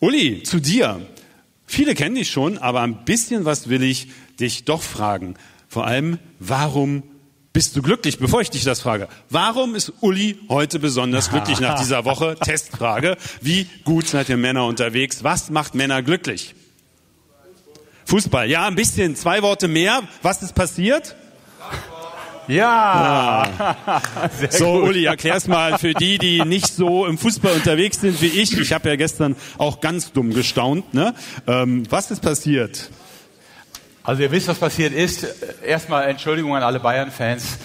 Uli, zu dir. Viele kennen dich schon, aber ein bisschen was will ich dich doch fragen. Vor allem, warum bist du glücklich? Bevor ich dich das frage, warum ist Uli heute besonders glücklich nach dieser Woche? Testfrage. Wie gut seid ihr Männer unterwegs? Was macht Männer glücklich? Fußball. Ja, ein bisschen. Zwei Worte mehr. Was ist passiert? Ja. ja. so, Uli, erklär's mal für die, die nicht so im Fußball unterwegs sind wie ich. Ich habe ja gestern auch ganz dumm gestaunt. Ne? Ähm, was ist passiert? Also ihr wisst, was passiert ist. Erstmal Entschuldigung an alle Bayern-Fans.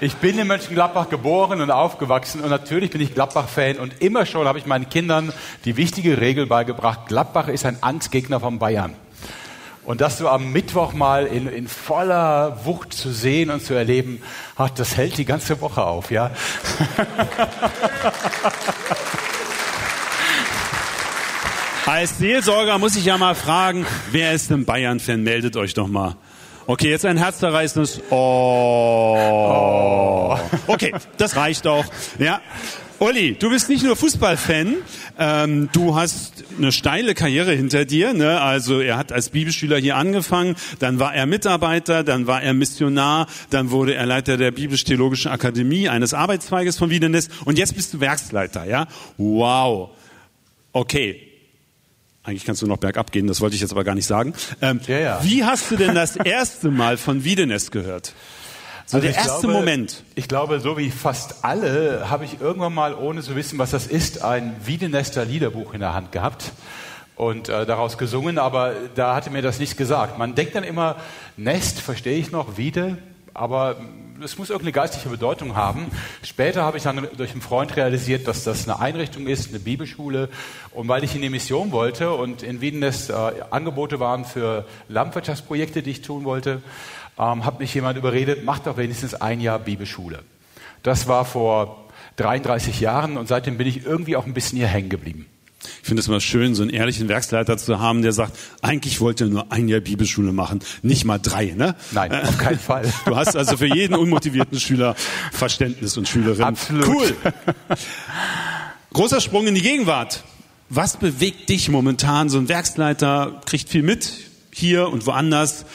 Ich bin in Mönchengladbach geboren und aufgewachsen und natürlich bin ich Gladbach-Fan und immer schon habe ich meinen Kindern die wichtige Regel beigebracht, Gladbach ist ein Angstgegner von Bayern. Und das so am Mittwoch mal in, in voller Wucht zu sehen und zu erleben, ach, das hält die ganze Woche auf, ja. Als Seelsorger muss ich ja mal fragen, wer ist denn Bayern-Fan? Meldet euch doch mal. Okay, jetzt ein herzzerreißendes Oh. Okay, das reicht auch. Ja. Olli, du bist nicht nur Fußballfan, ähm, du hast eine steile Karriere hinter dir. Ne? Also er hat als Bibelschüler hier angefangen, dann war er Mitarbeiter, dann war er Missionar, dann wurde er Leiter der Biblisch-Theologischen Akademie, eines Arbeitszweiges von Wiedenes und jetzt bist du Werksleiter. Ja, Wow. Okay, eigentlich kannst du noch bergab gehen, das wollte ich jetzt aber gar nicht sagen. Ähm, ja, ja. Wie hast du denn das erste Mal von Wiedenest gehört? So also der erste glaube, Moment. Ich glaube, so wie fast alle habe ich irgendwann mal, ohne zu wissen, was das ist, ein Wiedenester Liederbuch in der Hand gehabt und äh, daraus gesungen, aber da hatte mir das nichts gesagt. Man denkt dann immer, Nest, verstehe ich noch, Wiede, aber es muss irgendeine geistliche Bedeutung haben. Später habe ich dann durch einen Freund realisiert, dass das eine Einrichtung ist, eine Bibelschule. Und weil ich in die Mission wollte und in Wiedenest äh, Angebote waren für Landwirtschaftsprojekte, die ich tun wollte, ähm, hat mich jemand überredet, mach doch wenigstens ein Jahr Bibelschule. Das war vor 33 Jahren und seitdem bin ich irgendwie auch ein bisschen hier hängen geblieben. Ich finde es immer schön, so einen ehrlichen Werksleiter zu haben, der sagt, eigentlich wollte er nur ein Jahr Bibelschule machen, nicht mal drei, ne? Nein, auf keinen Fall. Du hast also für jeden unmotivierten Schüler Verständnis und Schülerin. Absolut. Cool. Großer Sprung in die Gegenwart. Was bewegt dich momentan? So ein Werksleiter kriegt viel mit, hier und woanders.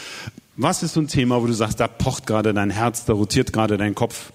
Was ist so ein Thema, wo du sagst, da pocht gerade dein Herz, da rotiert gerade dein Kopf?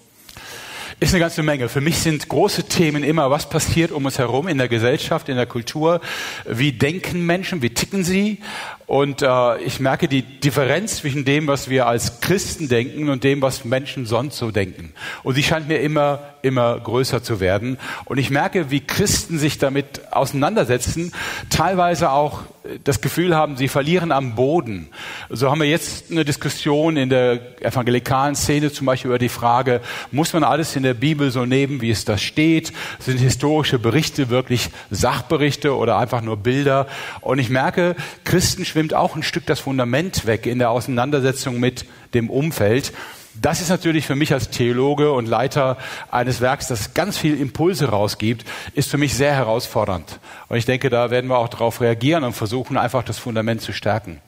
Ist eine ganze Menge. Für mich sind große Themen immer, was passiert um uns herum in der Gesellschaft, in der Kultur, wie denken Menschen, wie ticken sie. Und äh, ich merke die Differenz zwischen dem, was wir als Christen denken und dem, was Menschen sonst so denken. Und sie scheint mir immer, immer größer zu werden. Und ich merke, wie Christen sich damit auseinandersetzen, teilweise auch das Gefühl haben, sie verlieren am Boden. So haben wir jetzt eine Diskussion in der evangelikalen Szene zum Beispiel über die Frage, muss man alles in der Bibel so nehmen, wie es da steht? Sind historische Berichte wirklich Sachberichte oder einfach nur Bilder? Und ich merke, Christen schwimmt auch ein Stück das Fundament weg in der Auseinandersetzung mit dem Umfeld. Das ist natürlich für mich als Theologe und Leiter eines Werks, das ganz viel Impulse rausgibt, ist für mich sehr herausfordernd. Und ich denke, da werden wir auch darauf reagieren und versuchen, einfach das Fundament zu stärken.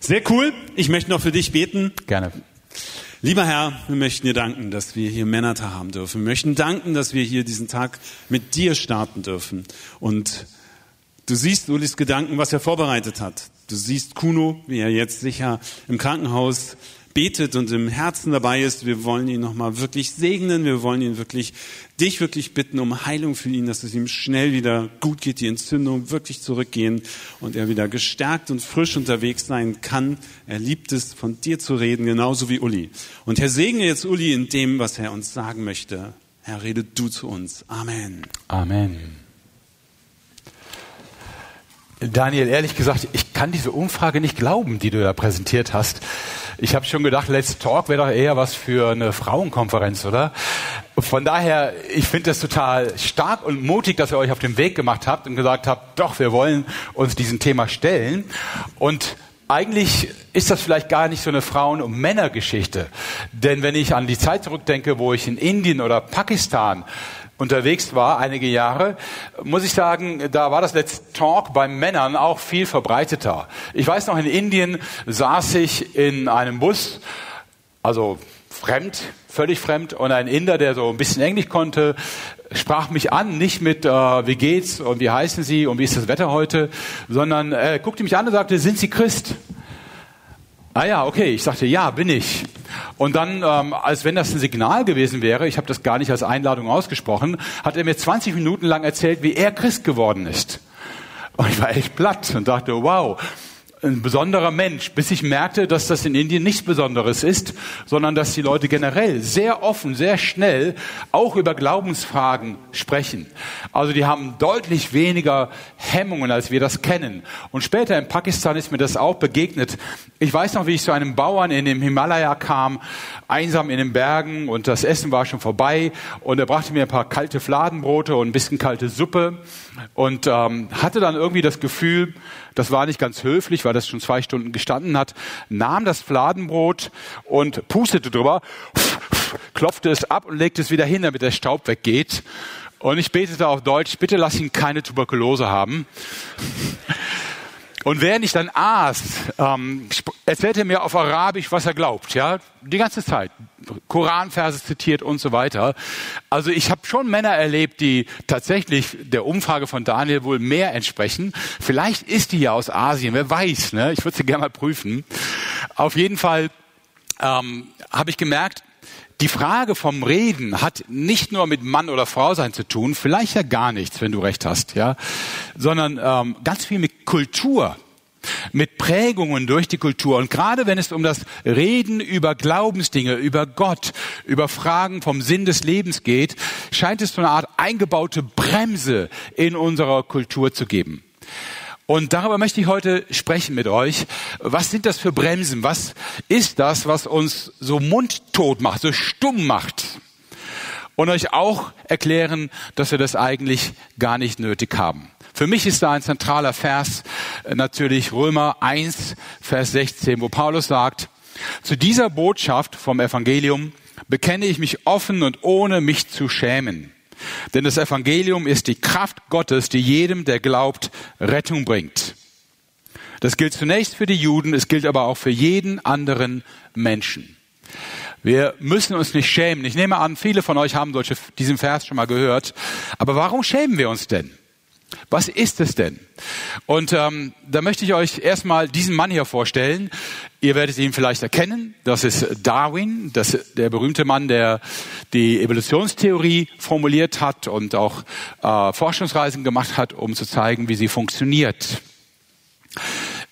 Sehr cool. Ich möchte noch für dich beten. Gerne. Lieber Herr, wir möchten dir danken, dass wir hier Männertag haben dürfen. Wir möchten danken, dass wir hier diesen Tag mit dir starten dürfen. Und du siehst Ulis Gedanken, was er vorbereitet hat. Du siehst Kuno, wie er jetzt sicher im Krankenhaus betet und im Herzen dabei ist, wir wollen ihn nochmal wirklich segnen, wir wollen ihn wirklich, dich wirklich bitten um Heilung für ihn, dass es ihm schnell wieder gut geht, die Entzündung wirklich zurückgehen und er wieder gestärkt und frisch unterwegs sein kann. Er liebt es, von dir zu reden, genauso wie Uli. Und Herr, segne jetzt Uli in dem, was er uns sagen möchte. Herr, rede du zu uns. Amen. Amen. Daniel, ehrlich gesagt, ich kann diese Umfrage nicht glauben, die du da präsentiert hast. Ich habe schon gedacht, Let's Talk wäre doch eher was für eine Frauenkonferenz, oder? Von daher, ich finde das total stark und mutig, dass ihr euch auf den Weg gemacht habt und gesagt habt, doch, wir wollen uns diesem Thema stellen. Und eigentlich ist das vielleicht gar nicht so eine Frauen- und Männergeschichte. Denn wenn ich an die Zeit zurückdenke, wo ich in Indien oder Pakistan unterwegs war, einige Jahre, muss ich sagen, da war das Let's Talk bei Männern auch viel verbreiteter. Ich weiß noch, in Indien saß ich in einem Bus, also fremd, völlig fremd, und ein Inder, der so ein bisschen Englisch konnte, sprach mich an, nicht mit äh, wie geht's und wie heißen Sie und wie ist das Wetter heute, sondern er guckte mich an und sagte, sind Sie Christ? Ah ja, okay. Ich sagte, ja, bin ich. Und dann, ähm, als wenn das ein Signal gewesen wäre, ich habe das gar nicht als Einladung ausgesprochen, hat er mir 20 Minuten lang erzählt, wie er Christ geworden ist. Und ich war echt platt und dachte, wow, ein besonderer Mensch, bis ich merkte, dass das in Indien nichts Besonderes ist, sondern dass die Leute generell sehr offen, sehr schnell auch über Glaubensfragen sprechen. Also die haben deutlich weniger Hemmungen, als wir das kennen. Und später in Pakistan ist mir das auch begegnet. Ich weiß noch, wie ich zu einem Bauern in dem Himalaya kam, einsam in den Bergen und das Essen war schon vorbei und er brachte mir ein paar kalte Fladenbrote und ein bisschen kalte Suppe und ähm, hatte dann irgendwie das Gefühl, das war nicht ganz höflich, weil das schon zwei Stunden gestanden hat, nahm das Fladenbrot und pustete drüber, klopfte es ab und legte es wieder hin, damit der Staub weggeht. Und ich betete auf Deutsch, bitte lass ihn keine Tuberkulose haben. Und während ich dann aß, ähm, erzählte er mir auf Arabisch, was er glaubt, ja, die ganze Zeit. Koranverse zitiert und so weiter. Also ich habe schon Männer erlebt, die tatsächlich der Umfrage von Daniel wohl mehr entsprechen. Vielleicht ist die ja aus Asien, wer weiß, ne? Ich würde sie gerne mal prüfen. Auf jeden Fall ähm, habe ich gemerkt, die Frage vom Reden hat nicht nur mit Mann oder Frau sein zu tun, vielleicht ja gar nichts, wenn du recht hast, ja, sondern ähm, ganz viel mit Kultur, mit Prägungen durch die Kultur. Und gerade wenn es um das Reden über Glaubensdinge, über Gott, über Fragen vom Sinn des Lebens geht, scheint es so eine Art eingebaute Bremse in unserer Kultur zu geben. Und darüber möchte ich heute sprechen mit euch. Was sind das für Bremsen? Was ist das, was uns so mundtot macht, so stumm macht? Und euch auch erklären, dass wir das eigentlich gar nicht nötig haben. Für mich ist da ein zentraler Vers äh, natürlich Römer 1, Vers 16, wo Paulus sagt, zu dieser Botschaft vom Evangelium bekenne ich mich offen und ohne mich zu schämen. Denn das Evangelium ist die Kraft Gottes, die jedem, der glaubt, Rettung bringt. Das gilt zunächst für die Juden, es gilt aber auch für jeden anderen Menschen. Wir müssen uns nicht schämen. Ich nehme an, viele von euch haben solche, diesen Vers schon mal gehört. Aber warum schämen wir uns denn? Was ist es denn? Und ähm, da möchte ich euch erstmal diesen Mann hier vorstellen. Ihr werdet ihn vielleicht erkennen. Das ist Darwin, das der berühmte Mann, der die Evolutionstheorie formuliert hat und auch äh, Forschungsreisen gemacht hat, um zu zeigen, wie sie funktioniert.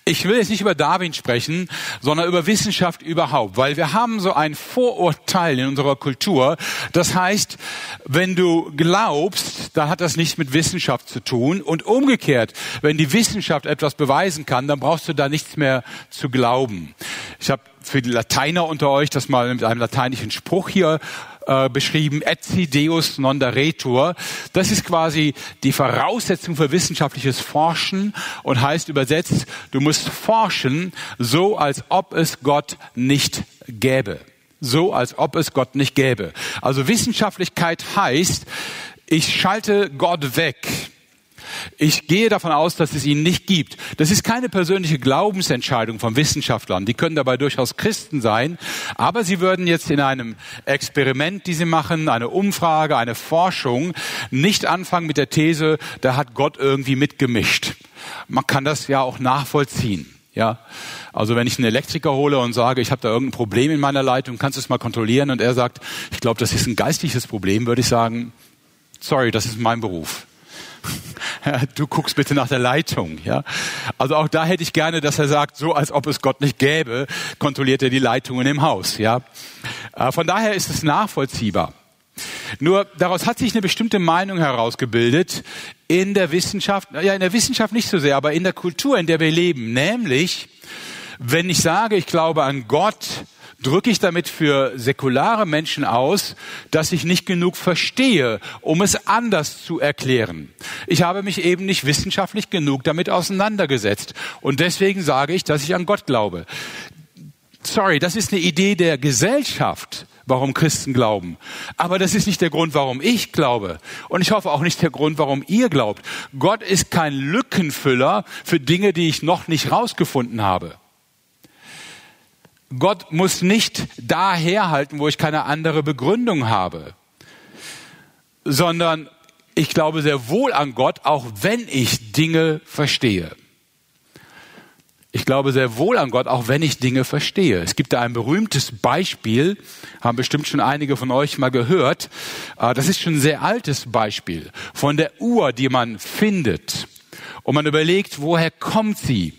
Ich will jetzt nicht über Darwin sprechen, sondern über Wissenschaft überhaupt, weil wir haben so ein Vorurteil in unserer Kultur. Das heißt, wenn du glaubst, dann hat das nichts mit Wissenschaft zu tun. Und umgekehrt, wenn die Wissenschaft etwas beweisen kann, dann brauchst du da nichts mehr zu glauben. Ich habe für die Lateiner unter euch das mal mit einem lateinischen Spruch hier äh, beschrieben, etsi deus non daretur. Das ist quasi die Voraussetzung für wissenschaftliches Forschen und heißt übersetzt, du musst forschen, so als ob es Gott nicht gäbe. So als ob es Gott nicht gäbe. Also Wissenschaftlichkeit heißt, ich schalte Gott weg. Ich gehe davon aus, dass es ihn nicht gibt. Das ist keine persönliche Glaubensentscheidung von Wissenschaftlern. Die können dabei durchaus Christen sein. Aber sie würden jetzt in einem Experiment, die sie machen, eine Umfrage, eine Forschung, nicht anfangen mit der These, da hat Gott irgendwie mitgemischt. Man kann das ja auch nachvollziehen. Ja, also wenn ich einen Elektriker hole und sage, ich habe da irgendein Problem in meiner Leitung, kannst du es mal kontrollieren? Und er sagt, ich glaube, das ist ein geistliches Problem, würde ich sagen, sorry, das ist mein Beruf du guckst bitte nach der Leitung, ja. Also auch da hätte ich gerne, dass er sagt, so als ob es Gott nicht gäbe, kontrolliert er die Leitungen im Haus, ja. Äh, von daher ist es nachvollziehbar. Nur daraus hat sich eine bestimmte Meinung herausgebildet in der Wissenschaft, ja in der Wissenschaft nicht so sehr, aber in der Kultur, in der wir leben. Nämlich, wenn ich sage, ich glaube an Gott, drücke ich damit für säkulare Menschen aus, dass ich nicht genug verstehe, um es anders zu erklären. Ich habe mich eben nicht wissenschaftlich genug damit auseinandergesetzt. Und deswegen sage ich, dass ich an Gott glaube. Sorry, das ist eine Idee der Gesellschaft warum Christen glauben. Aber das ist nicht der Grund, warum ich glaube. Und ich hoffe auch nicht der Grund, warum ihr glaubt. Gott ist kein Lückenfüller für Dinge, die ich noch nicht rausgefunden habe. Gott muss nicht daherhalten, wo ich keine andere Begründung habe. sondern ich glaube sehr wohl an Gott, auch wenn ich Dinge verstehe. Ich glaube sehr wohl an Gott, auch wenn ich Dinge verstehe. Es gibt da ein berühmtes Beispiel, haben bestimmt schon einige von euch mal gehört. Ah, das ist schon ein sehr altes Beispiel von der Uhr, die man findet. Und man überlegt, woher kommt sie?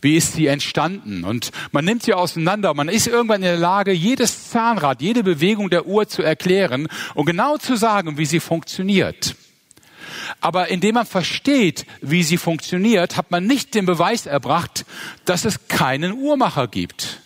Wie ist sie entstanden? Und man nimmt sie auseinander. Man ist irgendwann in der Lage, jedes Zahnrad, jede Bewegung der Uhr zu erklären und genau zu sagen, wie sie funktioniert. Aber indem man versteht, wie sie funktioniert, hat man nicht den Beweis erbracht, dass es keinen Uhrmacher gibt.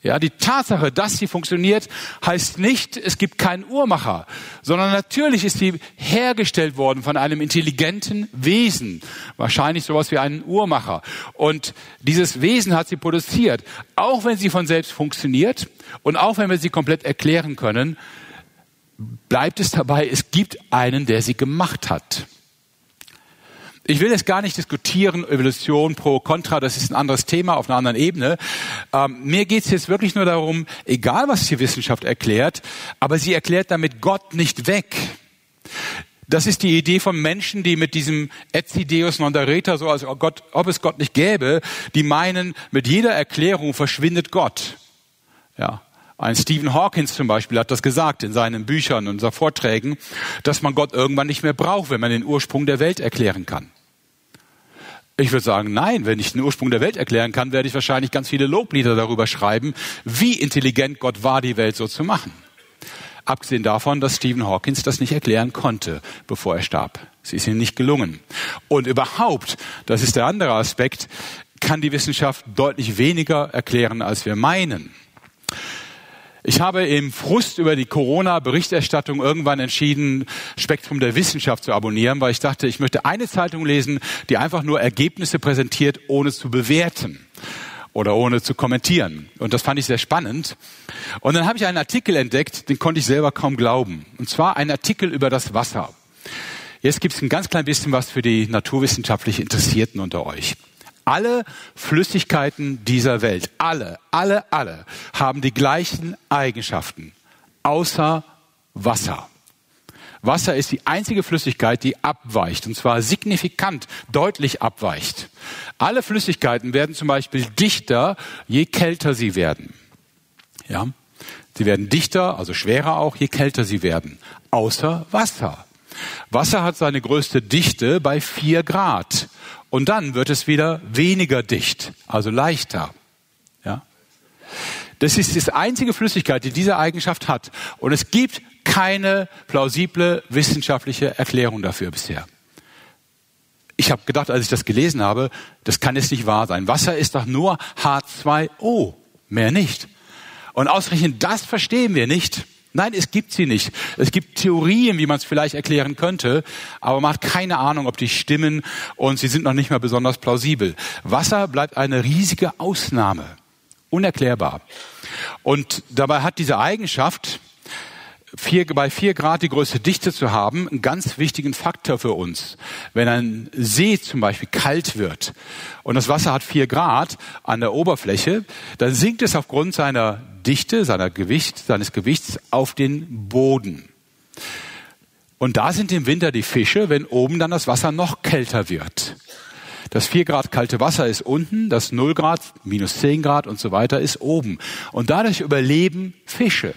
Ja, die Tatsache, dass sie funktioniert, heißt nicht, es gibt keinen Uhrmacher, sondern natürlich ist sie hergestellt worden von einem intelligenten Wesen, wahrscheinlich sowas wie einen Uhrmacher. Und dieses Wesen hat sie produziert, auch wenn sie von selbst funktioniert und auch wenn wir sie komplett erklären können, bleibt es dabei, es gibt einen, der sie gemacht hat. Ich will jetzt gar nicht diskutieren, Evolution pro contra, das ist ein anderes Thema auf einer anderen Ebene. Ähm, mir geht es jetzt wirklich nur darum, egal was die Wissenschaft erklärt, aber sie erklärt damit Gott nicht weg. Das ist die Idee von Menschen, die mit diesem etsi deus non dareta, so als Gott, ob es Gott nicht gäbe, die meinen, mit jeder Erklärung verschwindet Gott. Ja. Ein Stephen Hawkins zum Beispiel hat das gesagt in seinen Büchern und seinen Vorträgen, dass man Gott irgendwann nicht mehr braucht, wenn man den Ursprung der Welt erklären kann. Ich würde sagen, nein, wenn ich den Ursprung der Welt erklären kann, werde ich wahrscheinlich ganz viele Loblieder darüber schreiben, wie intelligent Gott war, die Welt so zu machen. Abgesehen davon, dass Stephen Hawkins das nicht erklären konnte, bevor er starb. Es ist ihm nicht gelungen. Und überhaupt, das ist der andere Aspekt, kann die Wissenschaft deutlich weniger erklären, als wir meinen. Ich habe im Frust über die Corona-Berichterstattung irgendwann entschieden, Spektrum der Wissenschaft zu abonnieren, weil ich dachte, ich möchte eine Zeitung lesen, die einfach nur Ergebnisse präsentiert, ohne zu bewerten oder ohne zu kommentieren. Und das fand ich sehr spannend. Und dann habe ich einen Artikel entdeckt, den konnte ich selber kaum glauben. Und zwar ein Artikel über das Wasser. Jetzt gibt es ein ganz klein bisschen was für die naturwissenschaftlich Interessierten unter euch. Alle Flüssigkeiten dieser Welt, alle, alle, alle haben die gleichen Eigenschaften, außer Wasser. Wasser ist die einzige Flüssigkeit, die abweicht, und zwar signifikant, deutlich abweicht. Alle Flüssigkeiten werden zum Beispiel dichter, je kälter sie werden. Ja? Sie werden dichter, also schwerer auch, je kälter sie werden. Außer Wasser. Wasser hat seine größte Dichte bei vier Grad. Und dann wird es wieder weniger dicht, also leichter. Ja? Das ist die einzige Flüssigkeit, die diese Eigenschaft hat. Und es gibt keine plausible wissenschaftliche Erklärung dafür bisher. Ich habe gedacht, als ich das gelesen habe, das kann jetzt nicht wahr sein. Wasser ist doch nur H2O, mehr nicht. Und ausgerechnet das verstehen wir nicht. Nein, es gibt sie nicht. Es gibt Theorien, wie man es vielleicht erklären könnte, aber man hat keine Ahnung, ob die stimmen und sie sind noch nicht mal besonders plausibel. Wasser bleibt eine riesige Ausnahme. Unerklärbar. Und dabei hat diese Eigenschaft, vier, bei vier Grad die größte Dichte zu haben, einen ganz wichtigen Faktor für uns. Wenn ein See zum Beispiel kalt wird und das Wasser hat vier Grad an der Oberfläche, dann sinkt es aufgrund seiner Dichte, seiner Gewicht, seines Gewichts auf den Boden. Und da sind im Winter die Fische, wenn oben dann das Wasser noch kälter wird. Das 4 Grad kalte Wasser ist unten, das 0 Grad, minus 10 Grad und so weiter ist oben. Und dadurch überleben Fische.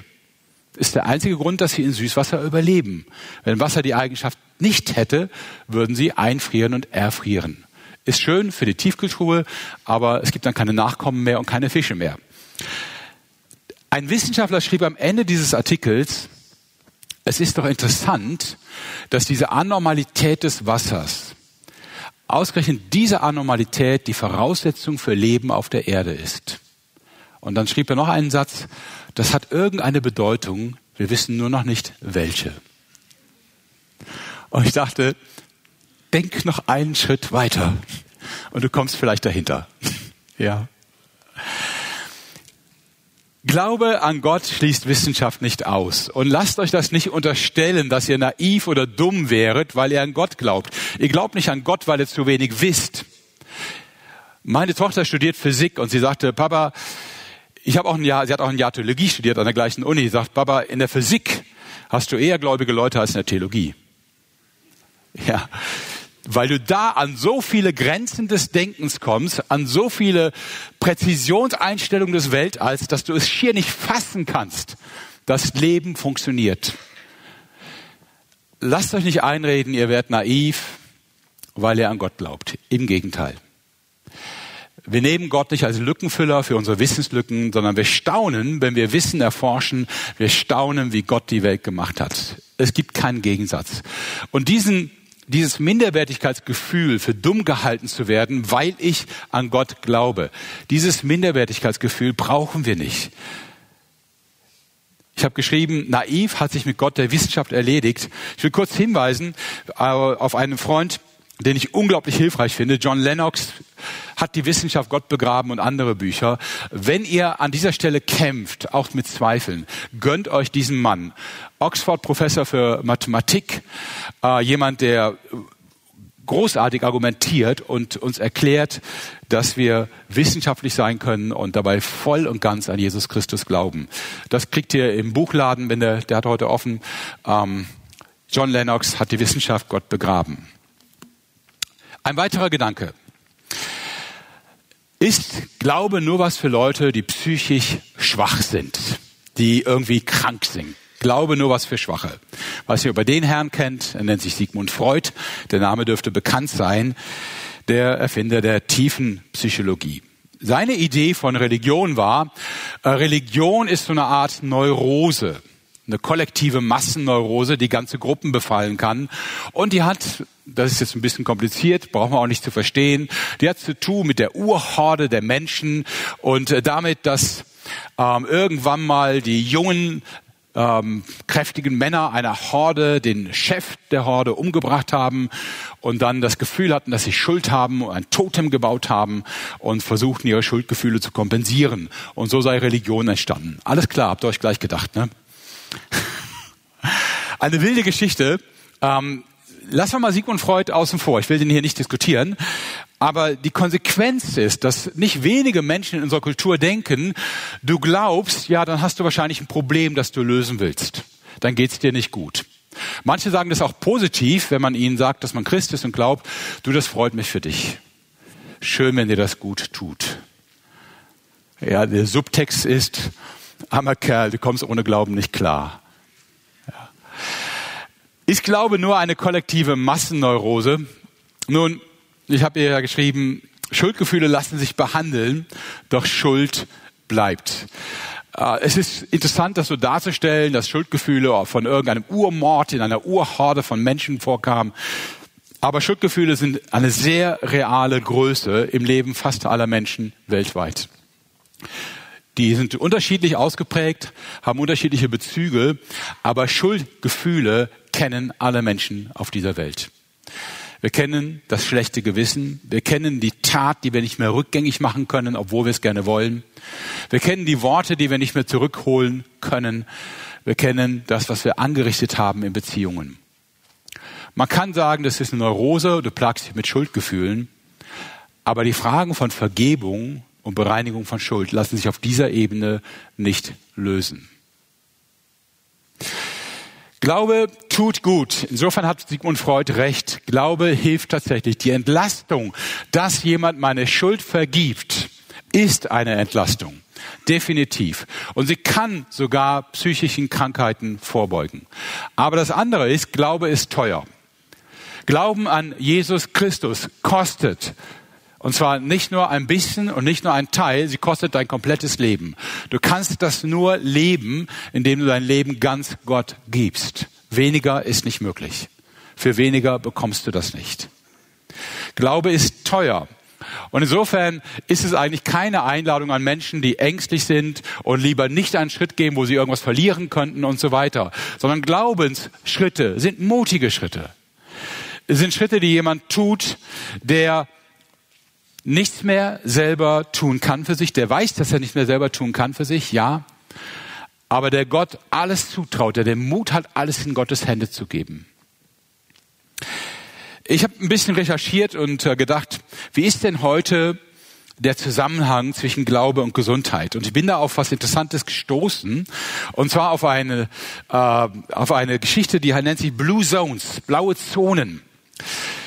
Ist der einzige Grund, dass sie in Süßwasser überleben. Wenn Wasser die Eigenschaft nicht hätte, würden sie einfrieren und erfrieren. Ist schön für die Tiefkultur, aber es gibt dann keine Nachkommen mehr und keine Fische mehr. Ein Wissenschaftler schrieb am Ende dieses Artikels, es ist doch interessant, dass diese Anormalität des Wassers, ausgerechnet diese Anormalität die Voraussetzung für Leben auf der Erde ist. Und dann schrieb er noch einen Satz, das hat irgendeine Bedeutung, wir wissen nur noch nicht welche. Und ich dachte, denk noch einen Schritt weiter und du kommst vielleicht dahinter. Ja. Glaube an Gott schließt Wissenschaft nicht aus. Und lasst euch das nicht unterstellen, dass ihr naiv oder dumm wäret, weil ihr an Gott glaubt. Ihr glaubt nicht an Gott, weil ihr zu wenig wisst. Meine Tochter studiert Physik und sie sagte, Papa, ich habe auch ein Jahr, sie hat auch ein Jahr Theologie studiert an der gleichen Uni. Sie sagt, Papa, in der Physik, hast du eher gläubige Leute als in der Theologie. Ja, weil du da an so viele Grenzen des Denkens kommst, an so viele Präzisionseinstellungen des Weltalls, dass du es schier nicht fassen kannst. Das Leben funktioniert. Lasst euch nicht einreden, ihr werdet naiv, weil ihr an Gott glaubt. Im Gegenteil. Wir nehmen Gott nicht als Lückenfüller für unsere Wissenslücken, sondern wir staunen, wenn wir Wissen erforschen. Wir staunen, wie Gott die Welt gemacht hat. Es gibt keinen Gegensatz. Und diesen, dieses Minderwertigkeitsgefühl für dumm gehalten zu werden, weil ich an Gott glaube, dieses Minderwertigkeitsgefühl brauchen wir nicht. Ich habe geschrieben, naiv hat sich mit Gott der Wissenschaft erledigt. Ich will kurz hinweisen äh, auf einen Freund, den ich unglaublich hilfreich finde. John Lennox hat die Wissenschaft Gott begraben und andere Bücher. Wenn ihr an dieser Stelle kämpft, auch mit Zweifeln, gönnt euch diesen Mann. Oxford Professor für Mathematik, äh, jemand, der großartig argumentiert und uns erklärt, dass wir wissenschaftlich sein können und dabei voll und ganz an Jesus Christus glauben. Das kriegt ihr im Buchladen, wenn der, der hat heute offen. Ähm, John Lennox hat die Wissenschaft Gott begraben. Ein weiterer Gedanke. Ist Glaube nur was für Leute, die psychisch schwach sind, die irgendwie krank sind? Glaube nur was für Schwache. Was ihr über den Herrn kennt, er nennt sich Sigmund Freud, der Name dürfte bekannt sein, der Erfinder der tiefen Psychologie. Seine Idee von Religion war, äh, Religion ist so eine Art Neurose eine kollektive Massenneurose, die ganze Gruppen befallen kann. Und die hat, das ist jetzt ein bisschen kompliziert, brauchen wir auch nicht zu verstehen, die hat zu tun mit der Urhorde der Menschen und äh, damit, dass ähm, irgendwann mal die jungen ähm, kräftigen Männer einer Horde den Chef der Horde umgebracht haben und dann das Gefühl hatten, dass sie Schuld haben, ein Totem gebaut haben und versuchten ihre Schuldgefühle zu kompensieren. Und so sei Religion entstanden. Alles klar, habt ihr euch gleich gedacht, ne? Eine wilde Geschichte. Ähm, lassen wir mal Sigmund Freud außen vor. Ich will den hier nicht diskutieren. Aber die Konsequenz ist, dass nicht wenige Menschen in unserer Kultur denken, du glaubst, ja, dann hast du wahrscheinlich ein Problem, das du lösen willst. Dann geht's dir nicht gut. Manche sagen das auch positiv, wenn man ihnen sagt, dass man Christ ist und glaubt, du, das freut mich für dich. Schön, wenn dir das gut tut. Ja, der Subtext ist, armer Kerl, du kommst ohne Glauben nicht klar. Ja. Ich glaube nur eine kollektive Massenneurose. Nun, ich habe ihr ja geschrieben, Schuldgefühle lassen sich behandeln, doch Schuld bleibt. Äh, es ist interessant, das so darzustellen, dass Schuldgefühle von irgendeinem Urmord in einer Urhorde von Menschen vorkamen. Aber Schuldgefühle sind eine sehr reale Größe im Leben fast aller Menschen weltweit. Die sind unterschiedlich ausgeprägt, haben unterschiedliche Bezüge, aber Schuldgefühle kennen alle Menschen auf dieser Welt. Wir kennen das schlechte Gewissen. Wir kennen die Tat, die wir nicht mehr rückgängig machen können, obwohl wir es gerne wollen. Wir kennen die Worte, die wir nicht mehr zurückholen können. Wir kennen das, was wir angerichtet haben in Beziehungen. Man kann sagen, das ist eine Neurose, du plagst dich mit Schuldgefühlen. Aber die Fragen von Vergebung und Bereinigung von Schuld lassen sich auf dieser Ebene nicht lösen. Glaube tut gut. Insofern hat Sigmund Freud recht. Glaube hilft tatsächlich. Die Entlastung, dass jemand meine Schuld vergibt, ist eine Entlastung. Definitiv. Und sie kann sogar psychischen Krankheiten vorbeugen. Aber das andere ist, Glaube ist teuer. Glauben an Jesus Christus kostet. Und zwar nicht nur ein bisschen und nicht nur ein Teil, sie kostet dein komplettes Leben. Du kannst das nur leben, indem du dein Leben ganz Gott gibst. Weniger ist nicht möglich. Für weniger bekommst du das nicht. Glaube ist teuer. Und insofern ist es eigentlich keine Einladung an Menschen, die ängstlich sind und lieber nicht einen Schritt gehen, wo sie irgendwas verlieren könnten und so weiter, sondern Glaubensschritte sind mutige Schritte. Es sind Schritte, die jemand tut, der nichts mehr selber tun kann für sich, der weiß, dass er nicht mehr selber tun kann für sich, ja, aber der Gott alles zutraut, der den Mut hat, alles in Gottes Hände zu geben. Ich habe ein bisschen recherchiert und äh, gedacht, wie ist denn heute der Zusammenhang zwischen Glaube und Gesundheit. Und ich bin da auf was Interessantes gestoßen. Und zwar auf eine, äh, auf eine Geschichte, die nennt sich Blue Zones, blaue Zonen.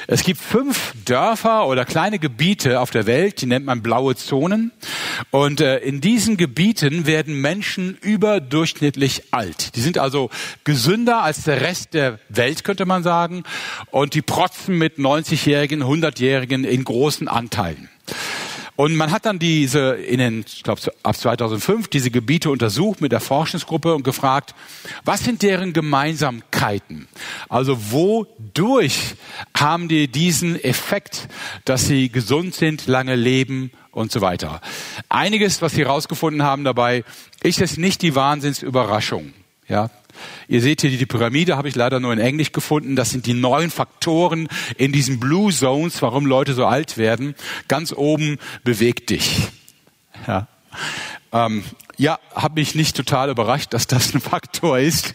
Es gibt fünf Dörfer oder kleine Gebiete auf der Welt, die nennt man blaue Zonen. Und äh, in diesen Gebieten werden Menschen überdurchschnittlich alt. Die sind also gesünder als der Rest der Welt, könnte man sagen. Und die protzen mit 90-Jährigen, 100-Jährigen in großen Anteilen. Und man hat dann diese in den, ich glaube ab 2005 diese Gebiete untersucht mit der Forschungsgruppe und gefragt, was sind deren Gemeinsamkeiten? Also wodurch haben die diesen Effekt, dass sie gesund sind, lange leben und so weiter? Einiges, was sie herausgefunden haben dabei, ist es nicht die Wahnsinnsüberraschung. Ja, Ihr seht hier die Pyramide, habe ich leider nur in Englisch gefunden. Das sind die neun Faktoren in diesen Blue Zones, warum Leute so alt werden. Ganz oben bewegt dich. Ja, ähm, ja habe mich nicht total überrascht, dass das ein Faktor ist.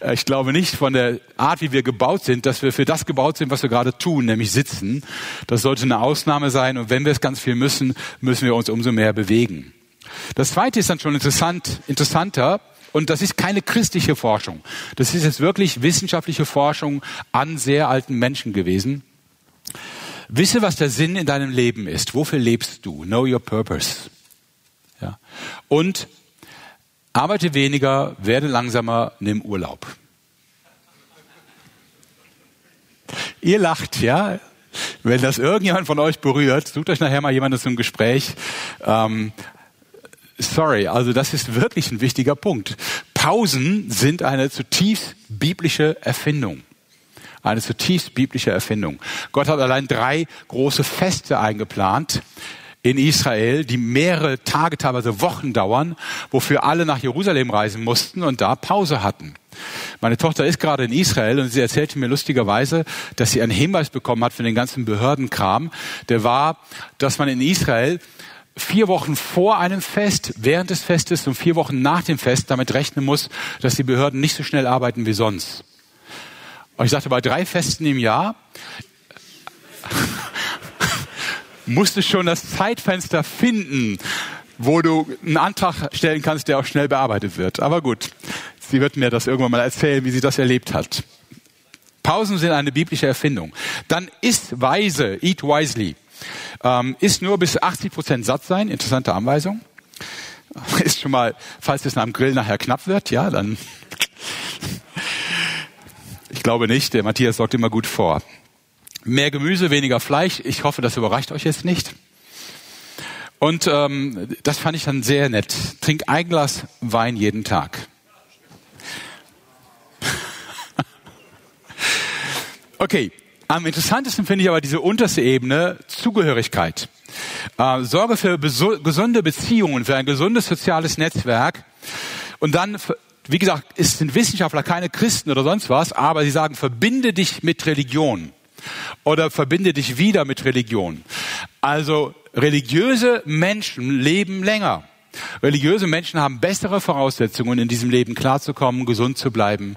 Äh, ich glaube nicht von der Art, wie wir gebaut sind, dass wir für das gebaut sind, was wir gerade tun, nämlich sitzen. Das sollte eine Ausnahme sein. Und wenn wir es ganz viel müssen, müssen wir uns umso mehr bewegen. Das zweite ist dann schon interessant, interessanter. Und das ist keine christliche Forschung. Das ist jetzt wirklich wissenschaftliche Forschung an sehr alten Menschen gewesen. Wisse, was der Sinn in deinem Leben ist. Wofür lebst du? Know your purpose. Ja. Und arbeite weniger, werde langsamer, nimm Urlaub. Ihr lacht, ja? Wenn das irgendjemand von euch berührt, sucht euch nachher mal jemanden zum Gespräch. Ähm, sorry, also das ist wirklich ein wichtiger Punkt. Pausen sind eine zutiefst biblische Erfindung. Eine zutiefst biblische Erfindung. Gott hat allein drei große Feste eingeplant in Israel, die mehrere Tage, teilweise Wochen dauern, wofür alle nach Jerusalem reisen mussten und da Pause hatten. Meine Tochter ist gerade in Israel und sie erzählte mir lustigerweise, dass sie einen Hinweis bekommen hat für den ganzen Behördenkram. Der war, dass man in Israel vier Wochen vor einem Fest, während des Festes und vier Wochen nach dem Fest damit rechnen muss, dass die Behörden nicht so schnell arbeiten wie sonst. Und ich sagte, bei drei Festen im Jahr musst du schon das Zeitfenster finden, wo du einen Antrag stellen kannst, der auch schnell bearbeitet wird. Aber gut, sie wird mir das irgendwann mal erzählen, wie sie das erlebt hat. Pausen sind eine biblische Erfindung. Dann ist weise, eat wisely. Ähm, ist nur bis 80 Prozent satt sein. Interessante Anweisung. Ist schon mal, falls es nach dem Grill nachher knapp wird, ja, dann. ich glaube nicht. Der Matthias sorgt immer gut vor. Mehr Gemüse, weniger Fleisch. Ich hoffe, das überreicht euch jetzt nicht. Und ähm, das fand ich dann sehr nett. Trink ein Glas Wein jeden Tag. okay, am interessantesten finde ich aber diese unterste Ebene, Zugehörigkeit. Äh, Sorge für gesunde Beziehungen, für ein gesundes soziales Netzwerk. Und dann, wie gesagt, es sind Wissenschaftler keine Christen oder sonst was, aber sie sagen, verbinde dich mit Religion. Oder verbinde dich wieder mit Religion. Also religiöse Menschen leben länger. Religiöse Menschen haben bessere Voraussetzungen, in diesem Leben klarzukommen, gesund zu bleiben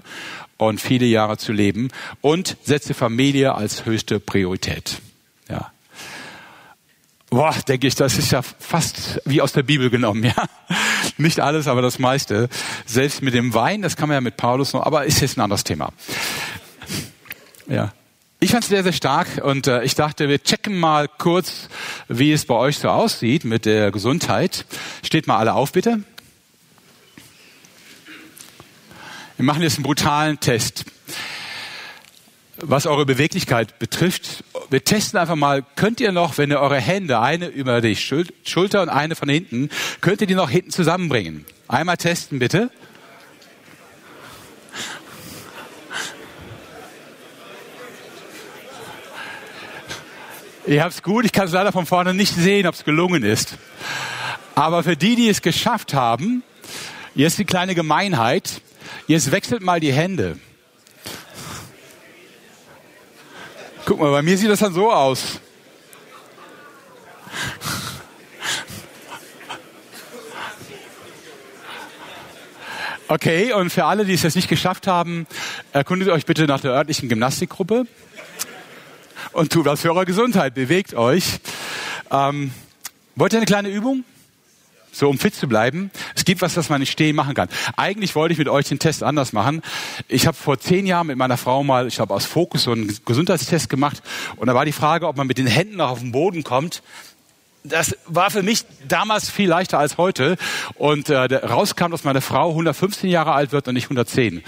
und viele Jahre zu leben und setze Familie als höchste Priorität. Ja. Boah, denke ich, das ist ja fast wie aus der Bibel genommen, ja. Nicht alles, aber das meiste. Selbst mit dem Wein, das kann man ja mit Paulus noch, aber ist jetzt ein anderes Thema. Ja. Ich fand es sehr, sehr stark und äh, ich dachte, wir checken mal kurz, wie es bei euch so aussieht mit der Gesundheit. Steht mal alle auf, bitte. Wir machen jetzt einen brutalen Test. Was eure Beweglichkeit betrifft, wir testen einfach mal, könnt ihr noch, wenn ihr eure Hände, eine über die Schulter und eine von hinten, könnt ihr die noch hinten zusammenbringen? Einmal testen, bitte. Ihr habt's gut, ich kann es leider von vorne nicht sehen, ob es gelungen ist. Aber für die, die es geschafft haben, jetzt die kleine Gemeinheit, Jetzt wechselt mal die Hände. Guck mal, bei mir sieht das dann so aus. Okay, und für alle, die es jetzt nicht geschafft haben, erkundet euch bitte nach der örtlichen Gymnastikgruppe und tut was für eure Gesundheit. Bewegt euch. Ähm, Wollt ihr eine kleine Übung? So, um fit zu bleiben. Es gibt was, das man nicht stehen machen kann. Eigentlich wollte ich mit euch den Test anders machen. Ich habe vor zehn Jahren mit meiner Frau mal, ich habe aus Fokus so einen Gesundheitstest gemacht. Und da war die Frage, ob man mit den Händen noch auf den Boden kommt. Das war für mich damals viel leichter als heute. Und äh, rauskam, dass meine Frau 115 Jahre alt wird und nicht 110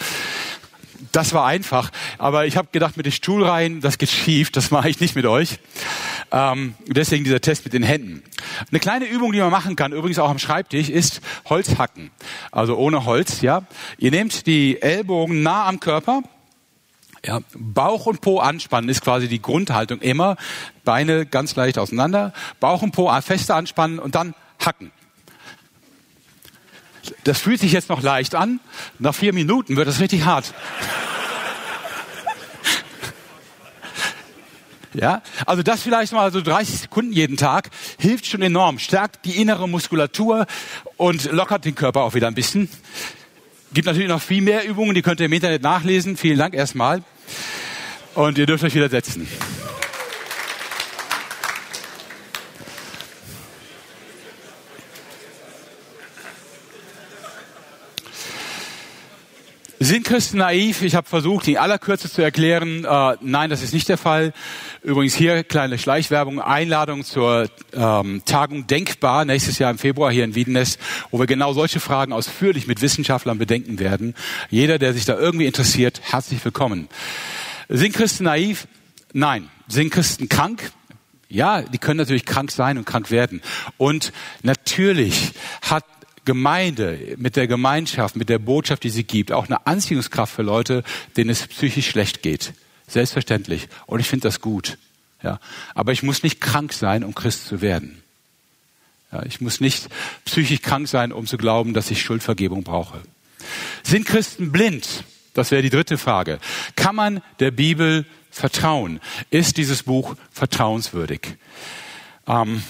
das war einfach. Aber ich habe gedacht, mit den Stuhlreihen, das geht schief, das mache ich nicht mit euch. Ähm, deswegen dieser Test mit den Händen. Eine kleine Übung, die man machen kann, übrigens auch am Schreibtisch, ist Holzhacken. Also ohne Holz, ja. Ihr nehmt die Ellbogen nah am Körper. Ja, Bauch und Po anspannen ist quasi die Grundhaltung immer. Beine ganz leicht auseinander. Bauch und Po fester anspannen und dann hacken. Das fühlt sich jetzt noch leicht an. Nach vier Minuten wird es richtig hart. Ja, also das vielleicht mal so 30 Sekunden jeden Tag hilft schon enorm, stärkt die innere Muskulatur und lockert den Körper auch wieder ein bisschen. Gibt natürlich noch viel mehr Übungen, die könnt ihr im Internet nachlesen. Vielen Dank erstmal. Und ihr dürft euch wieder setzen. Sind Christen naiv? Ich habe versucht, in aller Kürze zu erklären, äh, nein, das ist nicht der Fall. Übrigens hier kleine Schleichwerbung, Einladung zur ähm, Tagung Denkbar nächstes Jahr im Februar hier in Wiedenest, wo wir genau solche Fragen ausführlich mit Wissenschaftlern bedenken werden. Jeder, der sich da irgendwie interessiert, herzlich willkommen. Sind Christen naiv? Nein. Sind Christen krank? Ja, die können natürlich krank sein und krank werden. Und natürlich hat Gemeinde, mit der Gemeinschaft, mit der Botschaft, die sie gibt, auch eine Anziehungskraft für Leute, denen es psychisch schlecht geht. Selbstverständlich. Und ich finde das gut. Ja. Aber ich muss nicht krank sein, um Christ zu werden. Ja, ich muss nicht psychisch krank sein, um zu glauben, dass ich Schuldvergebung brauche. Sind Christen blind? Das wäre die dritte Frage. Kann man der Bibel vertrauen? Ist dieses Buch vertrauenswürdig? Ähm,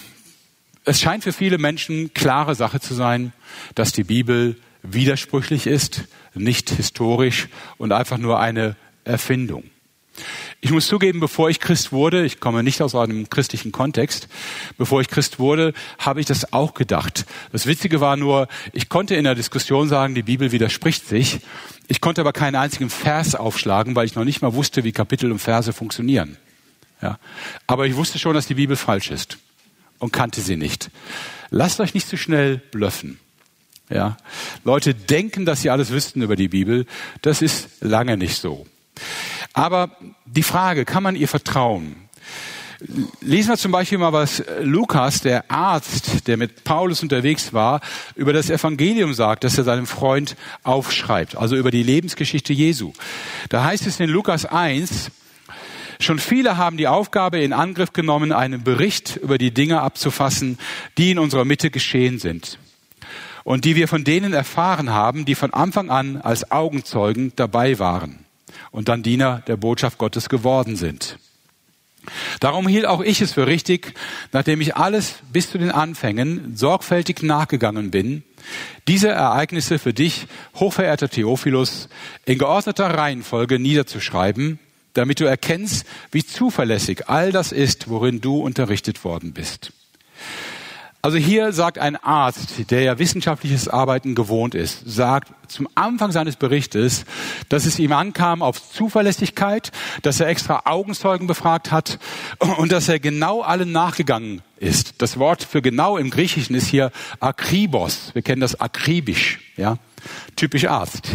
es scheint für viele Menschen klare Sache zu sein, dass die Bibel widersprüchlich ist, nicht historisch und einfach nur eine Erfindung. Ich muss zugeben, bevor ich Christ wurde, ich komme nicht aus einem christlichen Kontext, bevor ich Christ wurde, habe ich das auch gedacht. Das Witzige war nur, ich konnte in der Diskussion sagen, die Bibel widerspricht sich. Ich konnte aber keinen einzigen Vers aufschlagen, weil ich noch nicht mal wusste, wie Kapitel und Verse funktionieren. Ja. Aber ich wusste schon, dass die Bibel falsch ist und kannte sie nicht. Lasst euch nicht zu so schnell blöffen. Ja. Leute denken, dass sie alles wüssten über die Bibel. Das ist lange nicht so. Aber die Frage, kann man ihr vertrauen? Lesen wir zum Beispiel mal, was Lukas, der Arzt, der mit Paulus unterwegs war, über das Evangelium sagt, das er seinem Freund aufschreibt, also über die Lebensgeschichte Jesu. Da heißt es in Lukas 1, Schon viele haben die Aufgabe in Angriff genommen, einen Bericht über die Dinge abzufassen, die in unserer Mitte geschehen sind und die wir von denen erfahren haben, die von Anfang an als Augenzeugen dabei waren und dann Diener der Botschaft Gottes geworden sind. Darum hielt auch ich es für richtig, nachdem ich alles bis zu den Anfängen sorgfältig nachgegangen bin, diese Ereignisse für dich, hochverehrter Theophilus, in geordneter Reihenfolge niederzuschreiben, damit du erkennst, wie zuverlässig all das ist, worin du unterrichtet worden bist. Also hier sagt ein Arzt, der ja wissenschaftliches Arbeiten gewohnt ist, sagt zum Anfang seines Berichtes, dass es ihm ankam auf Zuverlässigkeit, dass er extra Augenzeugen befragt hat und dass er genau allen nachgegangen ist. Das Wort für genau im Griechischen ist hier akribos. Wir kennen das akribisch, ja. Typisch Arzt.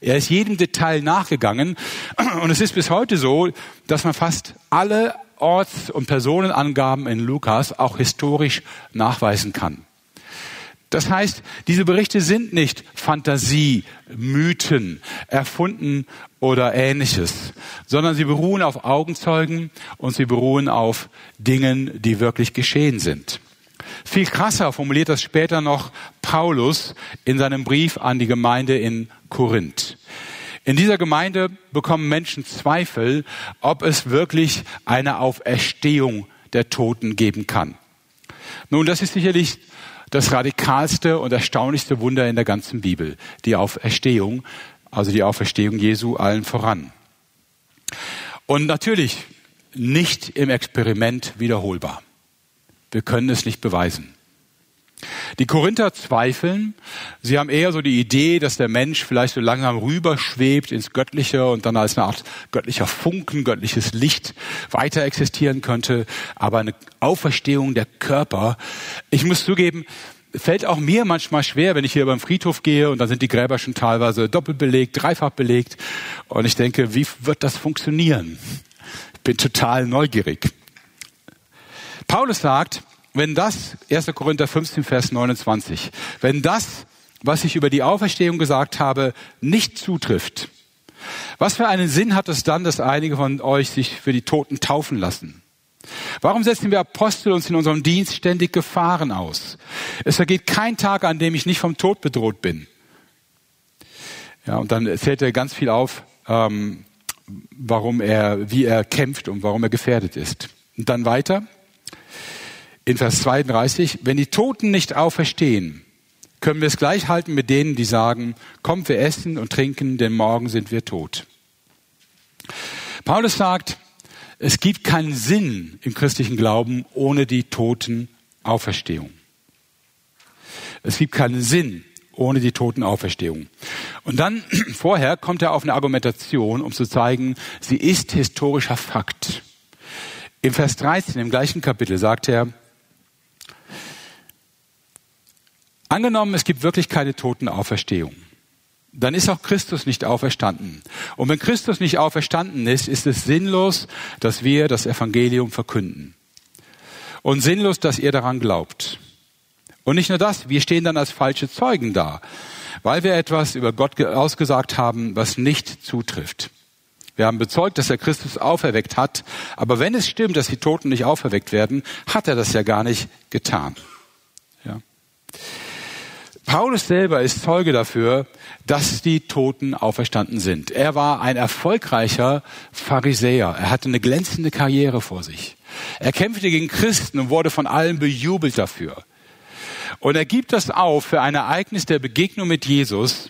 Er ist jedem Detail nachgegangen und es ist bis heute so, dass man fast alle Orts- und Personenangaben in Lukas auch historisch nachweisen kann. Das heißt, diese Berichte sind nicht Fantasie, Mythen, erfunden oder ähnliches, sondern sie beruhen auf Augenzeugen und sie beruhen auf Dingen, die wirklich geschehen sind. Viel krasser formuliert das später noch Paulus in seinem Brief an die Gemeinde in Korinth. In dieser Gemeinde bekommen Menschen Zweifel, ob es wirklich eine Auferstehung der Toten geben kann. Nun, das ist sicherlich das radikalste und erstaunlichste Wunder in der ganzen Bibel, die Auferstehung, also die Auferstehung Jesu allen voran. Und natürlich nicht im Experiment wiederholbar. Wir können es nicht beweisen. Die Korinther zweifeln. Sie haben eher so die Idee, dass der Mensch vielleicht so langsam rüberschwebt ins Göttliche und dann als eine Art göttlicher Funken, göttliches Licht weiter existieren könnte. Aber eine Auferstehung der Körper. Ich muss zugeben, fällt auch mir manchmal schwer, wenn ich hier beim Friedhof gehe und dann sind die Gräber schon teilweise doppelt belegt, dreifach belegt. Und ich denke, wie wird das funktionieren? Ich bin total neugierig. Paulus sagt, wenn das, 1. Korinther 15, Vers 29, wenn das, was ich über die Auferstehung gesagt habe, nicht zutrifft, was für einen Sinn hat es dann, dass einige von euch sich für die Toten taufen lassen? Warum setzen wir Apostel uns in unserem Dienst ständig Gefahren aus? Es vergeht kein Tag, an dem ich nicht vom Tod bedroht bin. Ja, und dann zählt er ganz viel auf, ähm, warum er, wie er kämpft und warum er gefährdet ist. Und dann weiter in Vers 32, wenn die Toten nicht auferstehen, können wir es gleich halten mit denen, die sagen, kommt, wir essen und trinken, denn morgen sind wir tot. Paulus sagt, es gibt keinen Sinn im christlichen Glauben ohne die toten Auferstehung. Es gibt keinen Sinn ohne die toten Auferstehung. Und dann vorher kommt er auf eine Argumentation, um zu zeigen, sie ist historischer Fakt. Im Vers 13 im gleichen Kapitel sagt er, Angenommen, es gibt wirklich keine Totenauferstehung. Dann ist auch Christus nicht auferstanden. Und wenn Christus nicht auferstanden ist, ist es sinnlos, dass wir das Evangelium verkünden. Und sinnlos, dass ihr daran glaubt. Und nicht nur das, wir stehen dann als falsche Zeugen da, weil wir etwas über Gott ausgesagt haben, was nicht zutrifft. Wir haben bezeugt, dass er Christus auferweckt hat, aber wenn es stimmt, dass die Toten nicht auferweckt werden, hat er das ja gar nicht getan. Ja. Paulus selber ist Zeuge dafür, dass die Toten auferstanden sind. Er war ein erfolgreicher Pharisäer. Er hatte eine glänzende Karriere vor sich. Er kämpfte gegen Christen und wurde von allen bejubelt dafür. Und er gibt das auf für ein Ereignis der Begegnung mit Jesus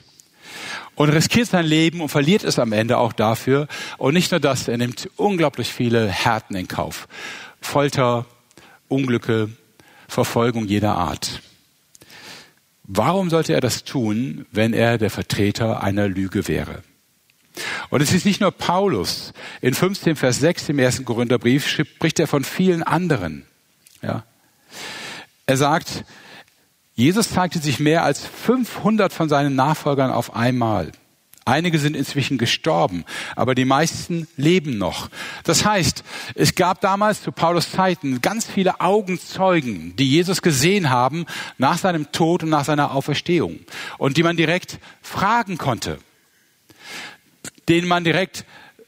und riskiert sein Leben und verliert es am Ende auch dafür. Und nicht nur das, er nimmt unglaublich viele Härten in Kauf. Folter, Unglücke, Verfolgung jeder Art. Warum sollte er das tun, wenn er der Vertreter einer Lüge wäre? Und es ist nicht nur Paulus. In 15 Vers 6 im ersten Korintherbrief spricht er von vielen anderen. Ja. Er sagt, Jesus zeigte sich mehr als 500 von seinen Nachfolgern auf einmal. Einige sind inzwischen gestorben, aber die meisten leben noch. Das heißt, es gab damals zu Paulus Zeiten ganz viele Augenzeugen, die Jesus gesehen haben nach seinem Tod und nach seiner Auferstehung und die man direkt fragen konnte, denen man direkt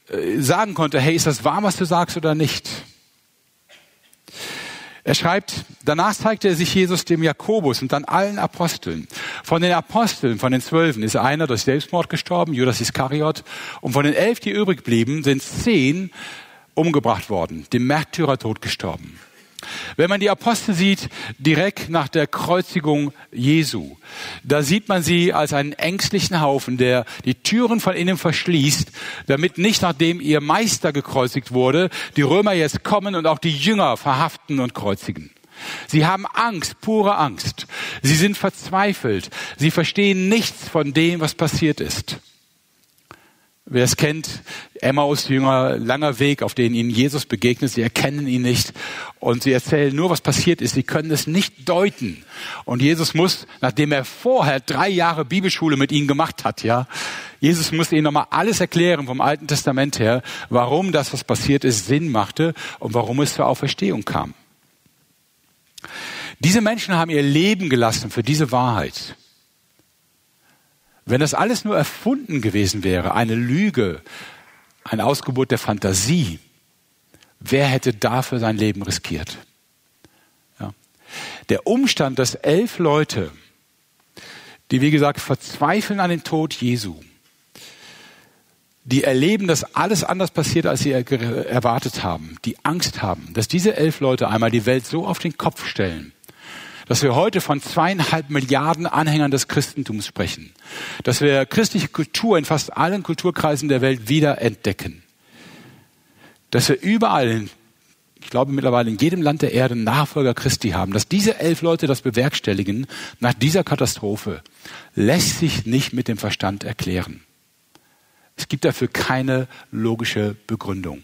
äh, sagen konnte, hey, ist das wahr, was du sagst oder nicht? Er schreibt, danach zeigte er sich Jesus dem Jakobus und dann allen Aposteln. Von den Aposteln, von den Zwölfen, ist einer durch Selbstmord gestorben, Judas Iskariot. Und von den elf, die übrig blieben, sind zehn umgebracht worden, dem Märtyrertod gestorben. Wenn man die Apostel sieht, direkt nach der Kreuzigung Jesu, da sieht man sie als einen ängstlichen Haufen, der die Türen von innen verschließt, damit nicht nachdem ihr Meister gekreuzigt wurde, die Römer jetzt kommen und auch die Jünger verhaften und kreuzigen. Sie haben Angst, pure Angst. Sie sind verzweifelt. Sie verstehen nichts von dem, was passiert ist. Wer es kennt, Emmaus-Jünger, langer Weg, auf den ihnen Jesus begegnet. Sie erkennen ihn nicht und sie erzählen nur, was passiert ist. Sie können es nicht deuten. Und Jesus muss, nachdem er vorher drei Jahre Bibelschule mit ihnen gemacht hat, ja, Jesus muss ihnen nochmal alles erklären vom Alten Testament her, warum das, was passiert ist, Sinn machte und warum es zur Auferstehung kam. Diese Menschen haben ihr Leben gelassen für diese Wahrheit. Wenn das alles nur erfunden gewesen wäre, eine Lüge, ein Ausgebot der Fantasie, wer hätte dafür sein Leben riskiert? Ja. Der Umstand, dass elf Leute, die wie gesagt verzweifeln an den Tod Jesu, die erleben, dass alles anders passiert, als sie erwartet haben, die Angst haben, dass diese elf Leute einmal die Welt so auf den Kopf stellen, dass wir heute von zweieinhalb Milliarden Anhängern des Christentums sprechen, dass wir christliche Kultur in fast allen Kulturkreisen der Welt wieder entdecken, dass wir überall ich glaube mittlerweile in jedem Land der Erde Nachfolger Christi haben, dass diese elf Leute das bewerkstelligen nach dieser Katastrophe, lässt sich nicht mit dem Verstand erklären. Es gibt dafür keine logische Begründung.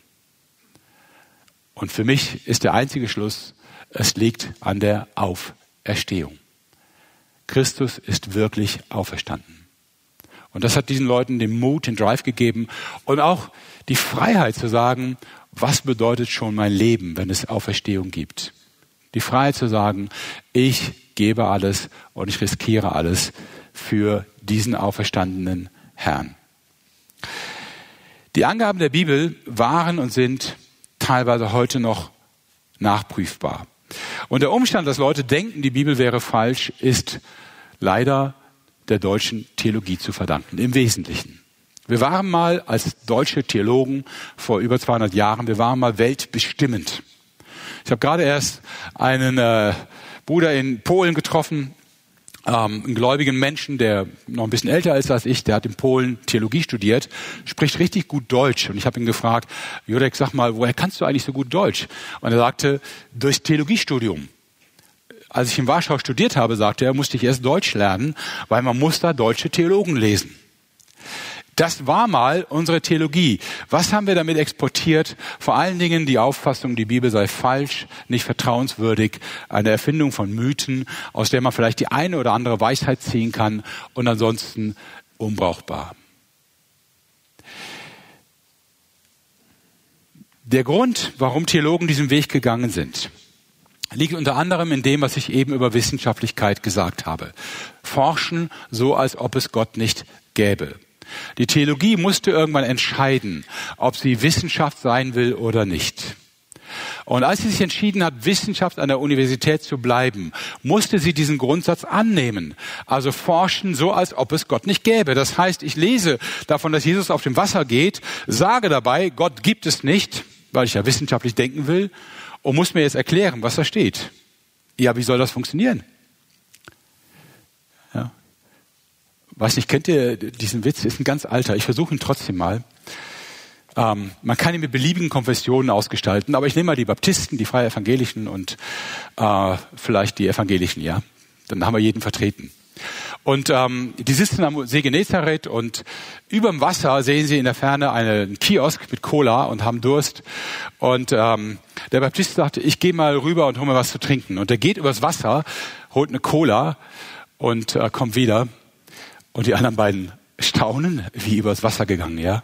Und für mich ist der einzige Schluss, es liegt an der Auferstehung. Christus ist wirklich auferstanden. Und das hat diesen Leuten den Mut, den Drive gegeben und auch die Freiheit zu sagen, was bedeutet schon mein Leben, wenn es Auferstehung gibt. Die Freiheit zu sagen, ich gebe alles und ich riskiere alles für diesen auferstandenen Herrn. Die Angaben der Bibel waren und sind teilweise heute noch nachprüfbar. Und der Umstand, dass Leute denken, die Bibel wäre falsch, ist leider der deutschen Theologie zu verdanken, im Wesentlichen. Wir waren mal als deutsche Theologen vor über 200 Jahren, wir waren mal weltbestimmend. Ich habe gerade erst einen äh, Bruder in Polen getroffen, ähm, einen gläubigen Menschen, der noch ein bisschen älter ist als ich, der hat in Polen Theologie studiert, spricht richtig gut Deutsch. Und ich habe ihn gefragt, Jurek, sag mal, woher kannst du eigentlich so gut Deutsch? Und er sagte, durchs Theologiestudium. Als ich in Warschau studiert habe, sagte er, musste ich erst Deutsch lernen, weil man muss da deutsche Theologen lesen. Das war mal unsere Theologie. Was haben wir damit exportiert? Vor allen Dingen die Auffassung, die Bibel sei falsch, nicht vertrauenswürdig, eine Erfindung von Mythen, aus der man vielleicht die eine oder andere Weisheit ziehen kann und ansonsten unbrauchbar. Der Grund, warum Theologen diesen Weg gegangen sind, liegt unter anderem in dem, was ich eben über Wissenschaftlichkeit gesagt habe. Forschen so, als ob es Gott nicht gäbe. Die Theologie musste irgendwann entscheiden, ob sie Wissenschaft sein will oder nicht. Und als sie sich entschieden hat, Wissenschaft an der Universität zu bleiben, musste sie diesen Grundsatz annehmen. Also forschen so, als ob es Gott nicht gäbe. Das heißt, ich lese davon, dass Jesus auf dem Wasser geht, sage dabei, Gott gibt es nicht, weil ich ja wissenschaftlich denken will, und muss mir jetzt erklären, was da steht. Ja, wie soll das funktionieren? Weiß nicht, kennt ihr diesen Witz? Ist ein ganz alter. Ich versuche ihn trotzdem mal. Ähm, man kann ihn mit beliebigen Konfessionen ausgestalten, aber ich nehme mal die Baptisten, die Freie Evangelischen und äh, vielleicht die Evangelischen, ja. Dann haben wir jeden vertreten. Und ähm, die sitzen am See Genezareth und über dem Wasser sehen sie in der Ferne einen Kiosk mit Cola und haben Durst. Und ähm, der Baptist sagte, ich gehe mal rüber und hole mir was zu trinken. Und er geht übers Wasser, holt eine Cola und äh, kommt wieder. Und die anderen beiden staunen, wie übers Wasser gegangen, ja.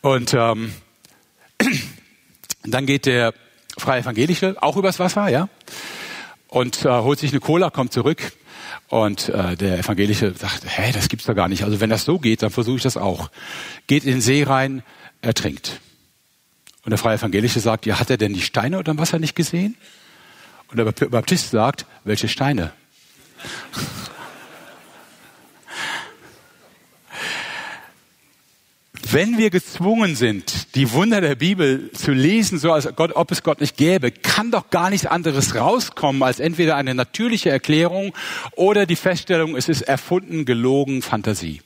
Und ähm, dann geht der Freie Evangelische auch übers Wasser, ja, und äh, holt sich eine Cola, kommt zurück. Und äh, der Evangelische sagt, hä, das gibt's doch gar nicht. Also wenn das so geht, dann versuche ich das auch. Geht in den See rein, ertrinkt. Und der Freie Evangelische sagt, ja, hat er denn die Steine unter dem Wasser nicht gesehen? Und der Baptist sagt, welche Steine? Wenn wir gezwungen sind, die Wunder der Bibel zu lesen, so als Gott, ob es Gott nicht gäbe, kann doch gar nichts anderes rauskommen als entweder eine natürliche Erklärung oder die Feststellung, es ist erfunden, gelogen, Fantasie.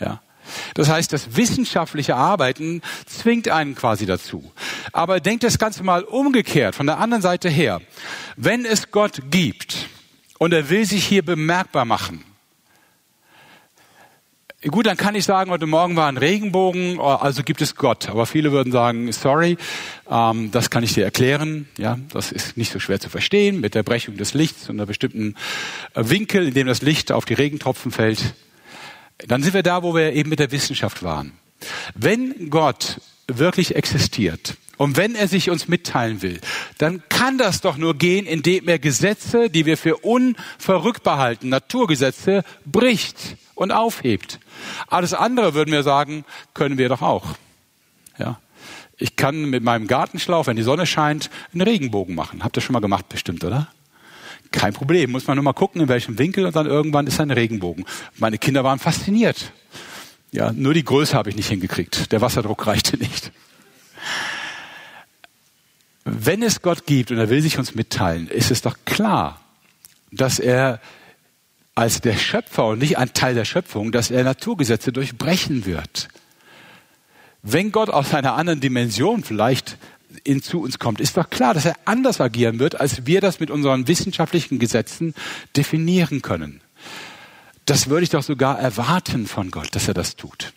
Ja. Das heißt, das wissenschaftliche Arbeiten zwingt einen quasi dazu. Aber denkt das Ganze mal umgekehrt, von der anderen Seite her. Wenn es Gott gibt und er will sich hier bemerkbar machen, Gut, dann kann ich sagen, heute Morgen war ein Regenbogen, also gibt es Gott. Aber viele würden sagen, sorry, ähm, das kann ich dir erklären. Ja, das ist nicht so schwer zu verstehen mit der Brechung des Lichts und einer bestimmten äh, Winkel, in dem das Licht auf die Regentropfen fällt. Dann sind wir da, wo wir eben mit der Wissenschaft waren. Wenn Gott wirklich existiert, und wenn er sich uns mitteilen will, dann kann das doch nur gehen, indem er Gesetze, die wir für unverrückbar halten, Naturgesetze, bricht und aufhebt. Alles andere würden wir sagen, können wir doch auch. Ja. Ich kann mit meinem Gartenschlauch, wenn die Sonne scheint, einen Regenbogen machen. Habt ihr schon mal gemacht, bestimmt, oder? Kein Problem. Muss man nur mal gucken, in welchem Winkel und dann irgendwann ist ein Regenbogen. Meine Kinder waren fasziniert. Ja, nur die Größe habe ich nicht hingekriegt. Der Wasserdruck reichte nicht. Wenn es Gott gibt und er will sich uns mitteilen, ist es doch klar, dass er als der Schöpfer und nicht ein Teil der Schöpfung, dass er Naturgesetze durchbrechen wird. Wenn Gott aus einer anderen Dimension vielleicht in, zu uns kommt, ist doch klar, dass er anders agieren wird, als wir das mit unseren wissenschaftlichen Gesetzen definieren können. Das würde ich doch sogar erwarten von Gott, dass er das tut.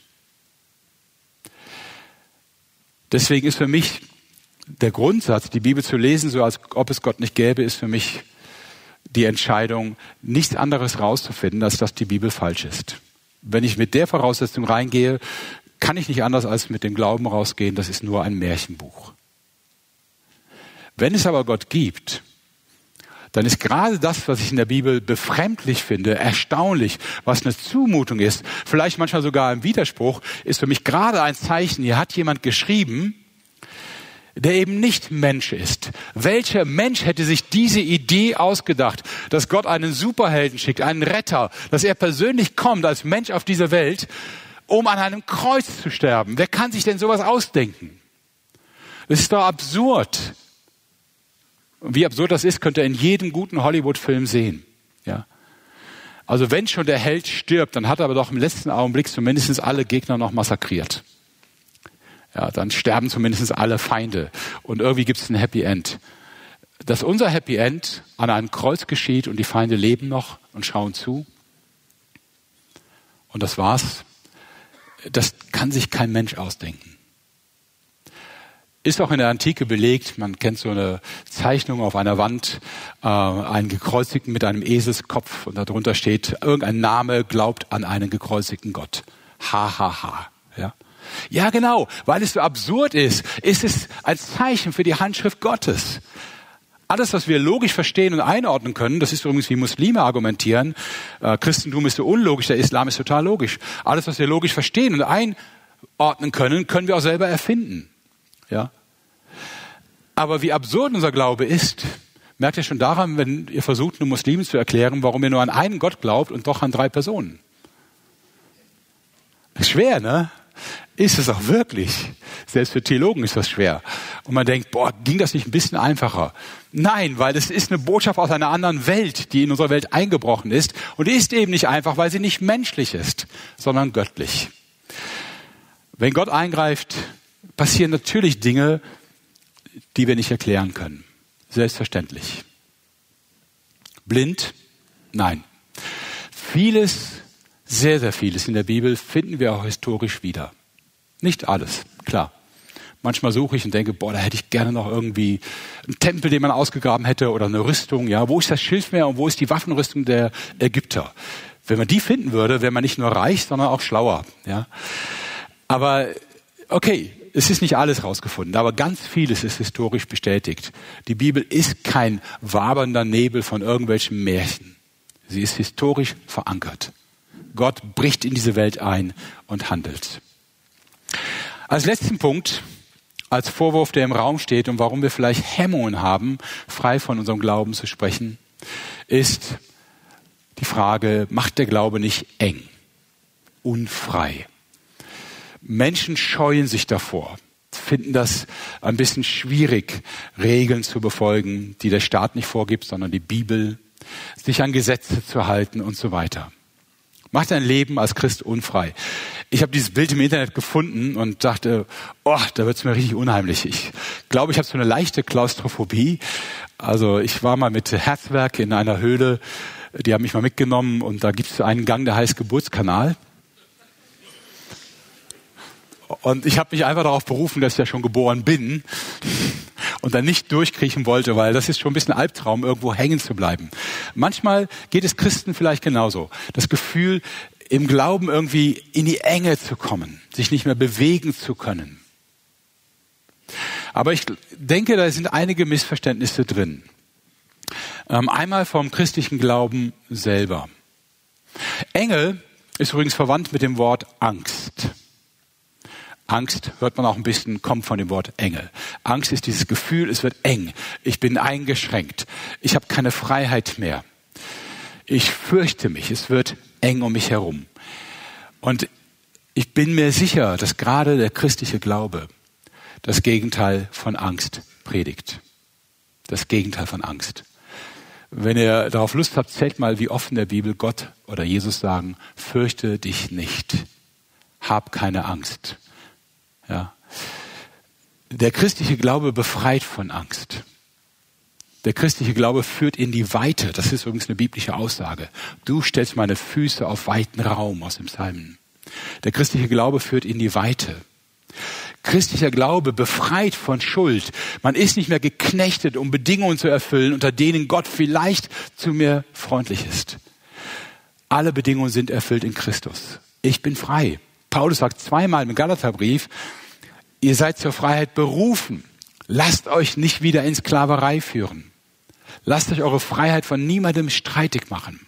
Deswegen ist für mich der Grundsatz, die Bibel zu lesen, so als ob es Gott nicht gäbe, ist für mich die Entscheidung, nichts anderes rauszufinden, als dass die Bibel falsch ist. Wenn ich mit der Voraussetzung reingehe, kann ich nicht anders als mit dem Glauben rausgehen, das ist nur ein Märchenbuch. Wenn es aber Gott gibt, dann ist gerade das, was ich in der Bibel befremdlich finde, erstaunlich, was eine Zumutung ist, vielleicht manchmal sogar ein Widerspruch, ist für mich gerade ein Zeichen, hier hat jemand geschrieben, der eben nicht Mensch ist. Welcher Mensch hätte sich diese Idee ausgedacht, dass Gott einen Superhelden schickt, einen Retter, dass er persönlich kommt als Mensch auf diese Welt, um an einem Kreuz zu sterben? Wer kann sich denn sowas ausdenken? Das ist doch absurd. Wie absurd das ist, könnt ihr in jedem guten Hollywood-Film sehen. Ja. Also wenn schon der Held stirbt, dann hat er aber doch im letzten Augenblick zumindest alle Gegner noch massakriert. Ja, dann sterben zumindest alle Feinde. Und irgendwie gibt es ein Happy End. Dass unser Happy End an einem Kreuz geschieht und die Feinde leben noch und schauen zu. Und das war's. Das kann sich kein Mensch ausdenken. Ist auch in der Antike belegt, man kennt so eine Zeichnung auf einer Wand, äh, einen gekreuzigten mit einem Eselskopf und darunter steht, irgendein Name glaubt an einen gekreuzigten Gott. Ha, ha, ha. Ja? Ja, genau, weil es so absurd ist, ist es ein Zeichen für die Handschrift Gottes. Alles, was wir logisch verstehen und einordnen können, das ist übrigens wie Muslime argumentieren, äh, Christentum ist so unlogisch, der Islam ist total logisch. Alles, was wir logisch verstehen und einordnen können, können wir auch selber erfinden. Ja? Aber wie absurd unser Glaube ist, merkt ihr schon daran, wenn ihr versucht, nur Muslimen zu erklären, warum ihr nur an einen Gott glaubt und doch an drei Personen. Schwer, ne? Ist es auch wirklich. Selbst für Theologen ist das schwer. Und man denkt, boah, ging das nicht ein bisschen einfacher? Nein, weil es ist eine Botschaft aus einer anderen Welt, die in unserer Welt eingebrochen ist. Und die ist eben nicht einfach, weil sie nicht menschlich ist, sondern göttlich. Wenn Gott eingreift, passieren natürlich Dinge, die wir nicht erklären können. Selbstverständlich. Blind? Nein. Vieles, sehr, sehr vieles in der Bibel finden wir auch historisch wieder. Nicht alles, klar. Manchmal suche ich und denke, boah, da hätte ich gerne noch irgendwie einen Tempel, den man ausgegraben hätte oder eine Rüstung. Ja, wo ist das Schilfmeer und wo ist die Waffenrüstung der Ägypter? Wenn man die finden würde, wäre man nicht nur reich, sondern auch schlauer. Ja, aber okay, es ist nicht alles rausgefunden, aber ganz vieles ist historisch bestätigt. Die Bibel ist kein wabernder Nebel von irgendwelchen Märchen. Sie ist historisch verankert. Gott bricht in diese Welt ein und handelt. Als letzten Punkt, als Vorwurf, der im Raum steht und warum wir vielleicht Hemmungen haben, frei von unserem Glauben zu sprechen, ist die Frage, macht der Glaube nicht eng, unfrei? Menschen scheuen sich davor, finden das ein bisschen schwierig, Regeln zu befolgen, die der Staat nicht vorgibt, sondern die Bibel, sich an Gesetze zu halten und so weiter. Macht dein Leben als Christ unfrei. Ich habe dieses Bild im Internet gefunden und dachte, oh, da wird's mir richtig unheimlich. Ich glaube, ich habe so eine leichte Klaustrophobie. Also ich war mal mit Herzwerk in einer Höhle, die haben mich mal mitgenommen und da gibt's einen Gang, der heißt Geburtskanal. Und ich habe mich einfach darauf berufen, dass ich ja schon geboren bin und dann nicht durchkriechen wollte, weil das ist schon ein bisschen Albtraum, irgendwo hängen zu bleiben. Manchmal geht es Christen vielleicht genauso. Das Gefühl, im Glauben irgendwie in die Enge zu kommen, sich nicht mehr bewegen zu können. Aber ich denke, da sind einige Missverständnisse drin. Ähm, einmal vom christlichen Glauben selber. Enge ist übrigens verwandt mit dem Wort Angst. Angst hört man auch ein bisschen, kommt von dem Wort Engel. Angst ist dieses Gefühl, es wird eng. Ich bin eingeschränkt. Ich habe keine Freiheit mehr. Ich fürchte mich. Es wird eng um mich herum. Und ich bin mir sicher, dass gerade der christliche Glaube das Gegenteil von Angst predigt. Das Gegenteil von Angst. Wenn ihr darauf Lust habt, zählt mal, wie oft in der Bibel Gott oder Jesus sagen, fürchte dich nicht. Hab keine Angst. Ja. Der christliche Glaube befreit von Angst. Der christliche Glaube führt in die Weite. Das ist übrigens eine biblische Aussage. Du stellst meine Füße auf weiten Raum aus dem Psalmen. Der christliche Glaube führt in die Weite. Christlicher Glaube befreit von Schuld. Man ist nicht mehr geknechtet, um Bedingungen zu erfüllen, unter denen Gott vielleicht zu mir freundlich ist. Alle Bedingungen sind erfüllt in Christus. Ich bin frei. Paulus sagt zweimal im Galaterbrief, ihr seid zur Freiheit berufen. Lasst euch nicht wieder in Sklaverei führen. Lasst euch eure Freiheit von niemandem streitig machen.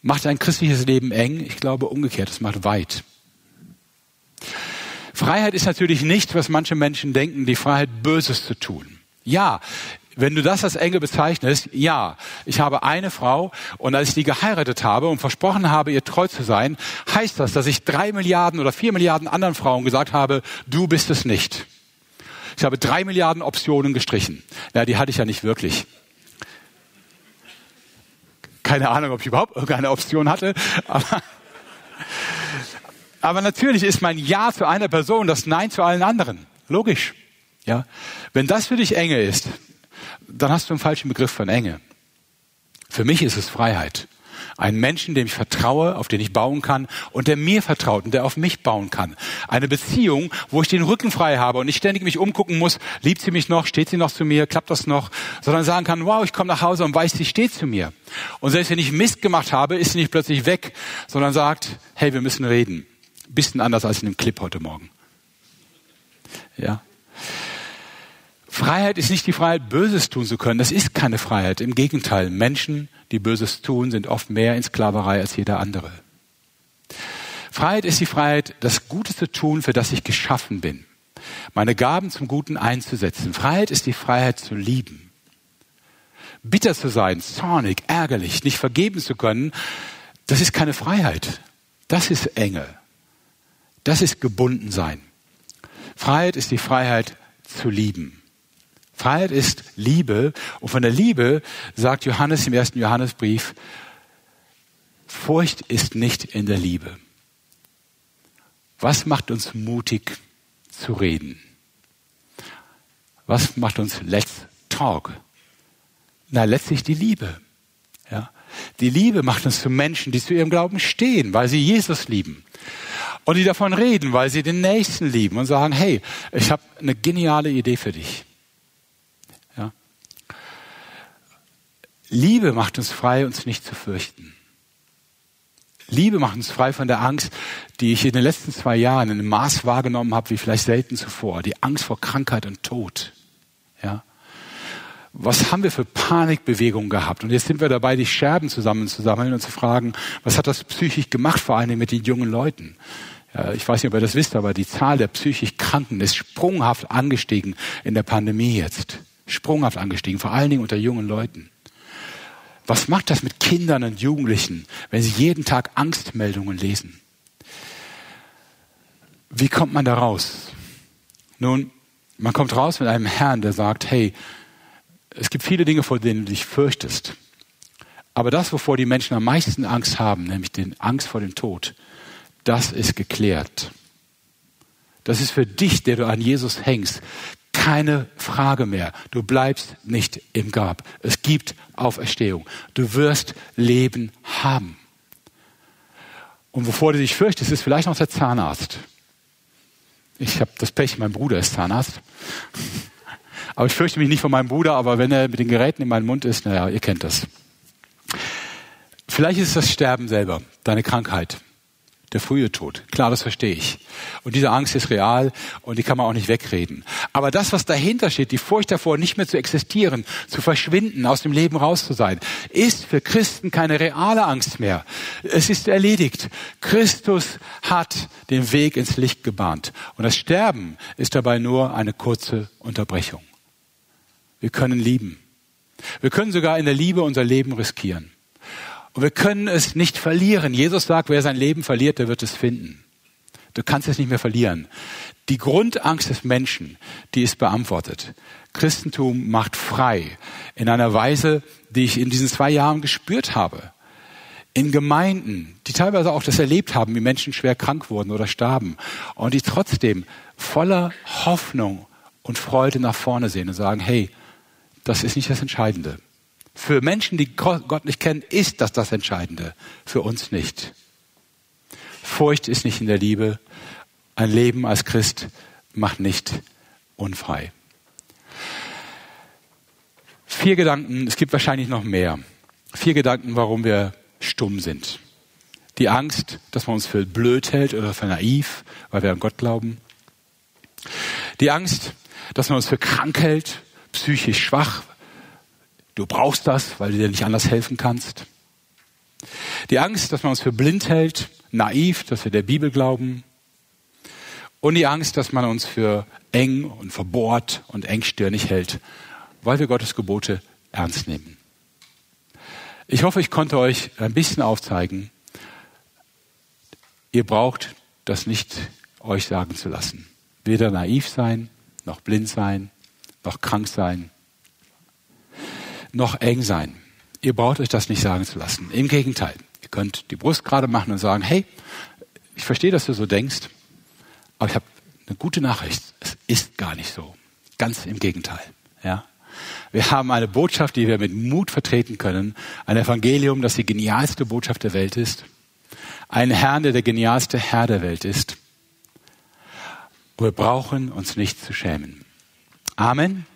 Macht ein christliches Leben eng? Ich glaube umgekehrt, es macht weit. Freiheit ist natürlich nicht, was manche Menschen denken, die Freiheit Böses zu tun. Ja, wenn du das als Enge bezeichnest, ja, ich habe eine Frau und als ich die geheiratet habe und versprochen habe, ihr treu zu sein, heißt das, dass ich drei Milliarden oder vier Milliarden anderen Frauen gesagt habe, du bist es nicht. Ich habe drei Milliarden Optionen gestrichen. Ja, die hatte ich ja nicht wirklich. Keine Ahnung, ob ich überhaupt irgendeine Option hatte. Aber, aber natürlich ist mein Ja zu einer Person das Nein zu allen anderen. Logisch. Ja. Wenn das für dich enge ist, dann hast du einen falschen Begriff von Enge. Für mich ist es Freiheit. Einen Menschen, dem ich vertraue, auf den ich bauen kann und der mir vertraut und der auf mich bauen kann. Eine Beziehung, wo ich den Rücken frei habe und nicht ständig mich umgucken muss, liebt sie mich noch, steht sie noch zu mir, klappt das noch, sondern sagen kann, wow, ich komme nach Hause und weiß, sie steht zu mir. Und selbst wenn ich Mist gemacht habe, ist sie nicht plötzlich weg, sondern sagt, hey, wir müssen reden. Bisschen anders als in dem Clip heute Morgen. Ja. Freiheit ist nicht die Freiheit, Böses tun zu können. Das ist keine Freiheit. Im Gegenteil, Menschen, die Böses tun, sind oft mehr in Sklaverei als jeder andere. Freiheit ist die Freiheit, das Gute zu tun, für das ich geschaffen bin. Meine Gaben zum Guten einzusetzen. Freiheit ist die Freiheit zu lieben. Bitter zu sein, zornig, ärgerlich, nicht vergeben zu können, das ist keine Freiheit. Das ist Enge. Das ist gebunden sein. Freiheit ist die Freiheit zu lieben. Freiheit ist Liebe. Und von der Liebe sagt Johannes im ersten Johannesbrief, Furcht ist nicht in der Liebe. Was macht uns mutig zu reden? Was macht uns let's talk? Na, letztlich die Liebe. Ja. Die Liebe macht uns zu Menschen, die zu ihrem Glauben stehen, weil sie Jesus lieben. Und die davon reden, weil sie den Nächsten lieben und sagen, hey, ich habe eine geniale Idee für dich. Liebe macht uns frei, uns nicht zu fürchten. Liebe macht uns frei von der Angst, die ich in den letzten zwei Jahren in einem Maß wahrgenommen habe, wie vielleicht selten zuvor. Die Angst vor Krankheit und Tod. Ja. Was haben wir für Panikbewegungen gehabt? Und jetzt sind wir dabei, die Scherben zusammenzusammeln und zu fragen, was hat das psychisch gemacht, vor allem mit den jungen Leuten? Ja, ich weiß nicht, ob ihr das wisst, aber die Zahl der psychisch Kranken ist sprunghaft angestiegen in der Pandemie jetzt. Sprunghaft angestiegen, vor allen Dingen unter jungen Leuten. Was macht das mit Kindern und Jugendlichen, wenn sie jeden Tag Angstmeldungen lesen? Wie kommt man da raus? Nun, man kommt raus mit einem Herrn, der sagt, hey, es gibt viele Dinge, vor denen du dich fürchtest. Aber das, wovor die Menschen am meisten Angst haben, nämlich die Angst vor dem Tod, das ist geklärt. Das ist für dich, der du an Jesus hängst, keine Frage mehr. Du bleibst nicht im Grab. Es gibt Auferstehung. Du wirst Leben haben. Und wovor du dich fürchtest, ist vielleicht noch der Zahnarzt. Ich habe das Pech, mein Bruder ist Zahnarzt. Aber ich fürchte mich nicht vor meinem Bruder, aber wenn er mit den Geräten in meinem Mund ist, naja, ihr kennt das. Vielleicht ist es das Sterben selber, deine Krankheit der frühe Tod. Klar, das verstehe ich. Und diese Angst ist real und die kann man auch nicht wegreden. Aber das, was dahinter steht, die Furcht davor, nicht mehr zu existieren, zu verschwinden, aus dem Leben raus zu sein, ist für Christen keine reale Angst mehr. Es ist erledigt. Christus hat den Weg ins Licht gebahnt. Und das Sterben ist dabei nur eine kurze Unterbrechung. Wir können lieben. Wir können sogar in der Liebe unser Leben riskieren. Und wir können es nicht verlieren. Jesus sagt, wer sein Leben verliert, der wird es finden. Du kannst es nicht mehr verlieren. Die Grundangst des Menschen, die ist beantwortet. Christentum macht frei in einer Weise, die ich in diesen zwei Jahren gespürt habe. In Gemeinden, die teilweise auch das erlebt haben, wie Menschen schwer krank wurden oder starben und die trotzdem voller Hoffnung und Freude nach vorne sehen und sagen, hey, das ist nicht das Entscheidende. Für Menschen, die Gott nicht kennen, ist das das Entscheidende. Für uns nicht. Furcht ist nicht in der Liebe. Ein Leben als Christ macht nicht unfrei. Vier Gedanken, es gibt wahrscheinlich noch mehr. Vier Gedanken, warum wir stumm sind. Die Angst, dass man uns für blöd hält oder für naiv, weil wir an Gott glauben. Die Angst, dass man uns für krank hält, psychisch schwach. Du brauchst das, weil du dir nicht anders helfen kannst. Die Angst, dass man uns für blind hält, naiv, dass wir der Bibel glauben. Und die Angst, dass man uns für eng und verbohrt und engstirnig hält, weil wir Gottes Gebote ernst nehmen. Ich hoffe, ich konnte euch ein bisschen aufzeigen, ihr braucht das nicht euch sagen zu lassen. Weder naiv sein, noch blind sein, noch krank sein, noch eng sein. Ihr braucht euch das nicht sagen zu lassen. Im Gegenteil, ihr könnt die Brust gerade machen und sagen, hey, ich verstehe, dass du so denkst, aber ich habe eine gute Nachricht. Es ist gar nicht so. Ganz im Gegenteil. Ja? Wir haben eine Botschaft, die wir mit Mut vertreten können. Ein Evangelium, das die genialste Botschaft der Welt ist. Ein Herrn, der der genialste Herr der Welt ist. Wir brauchen uns nicht zu schämen. Amen.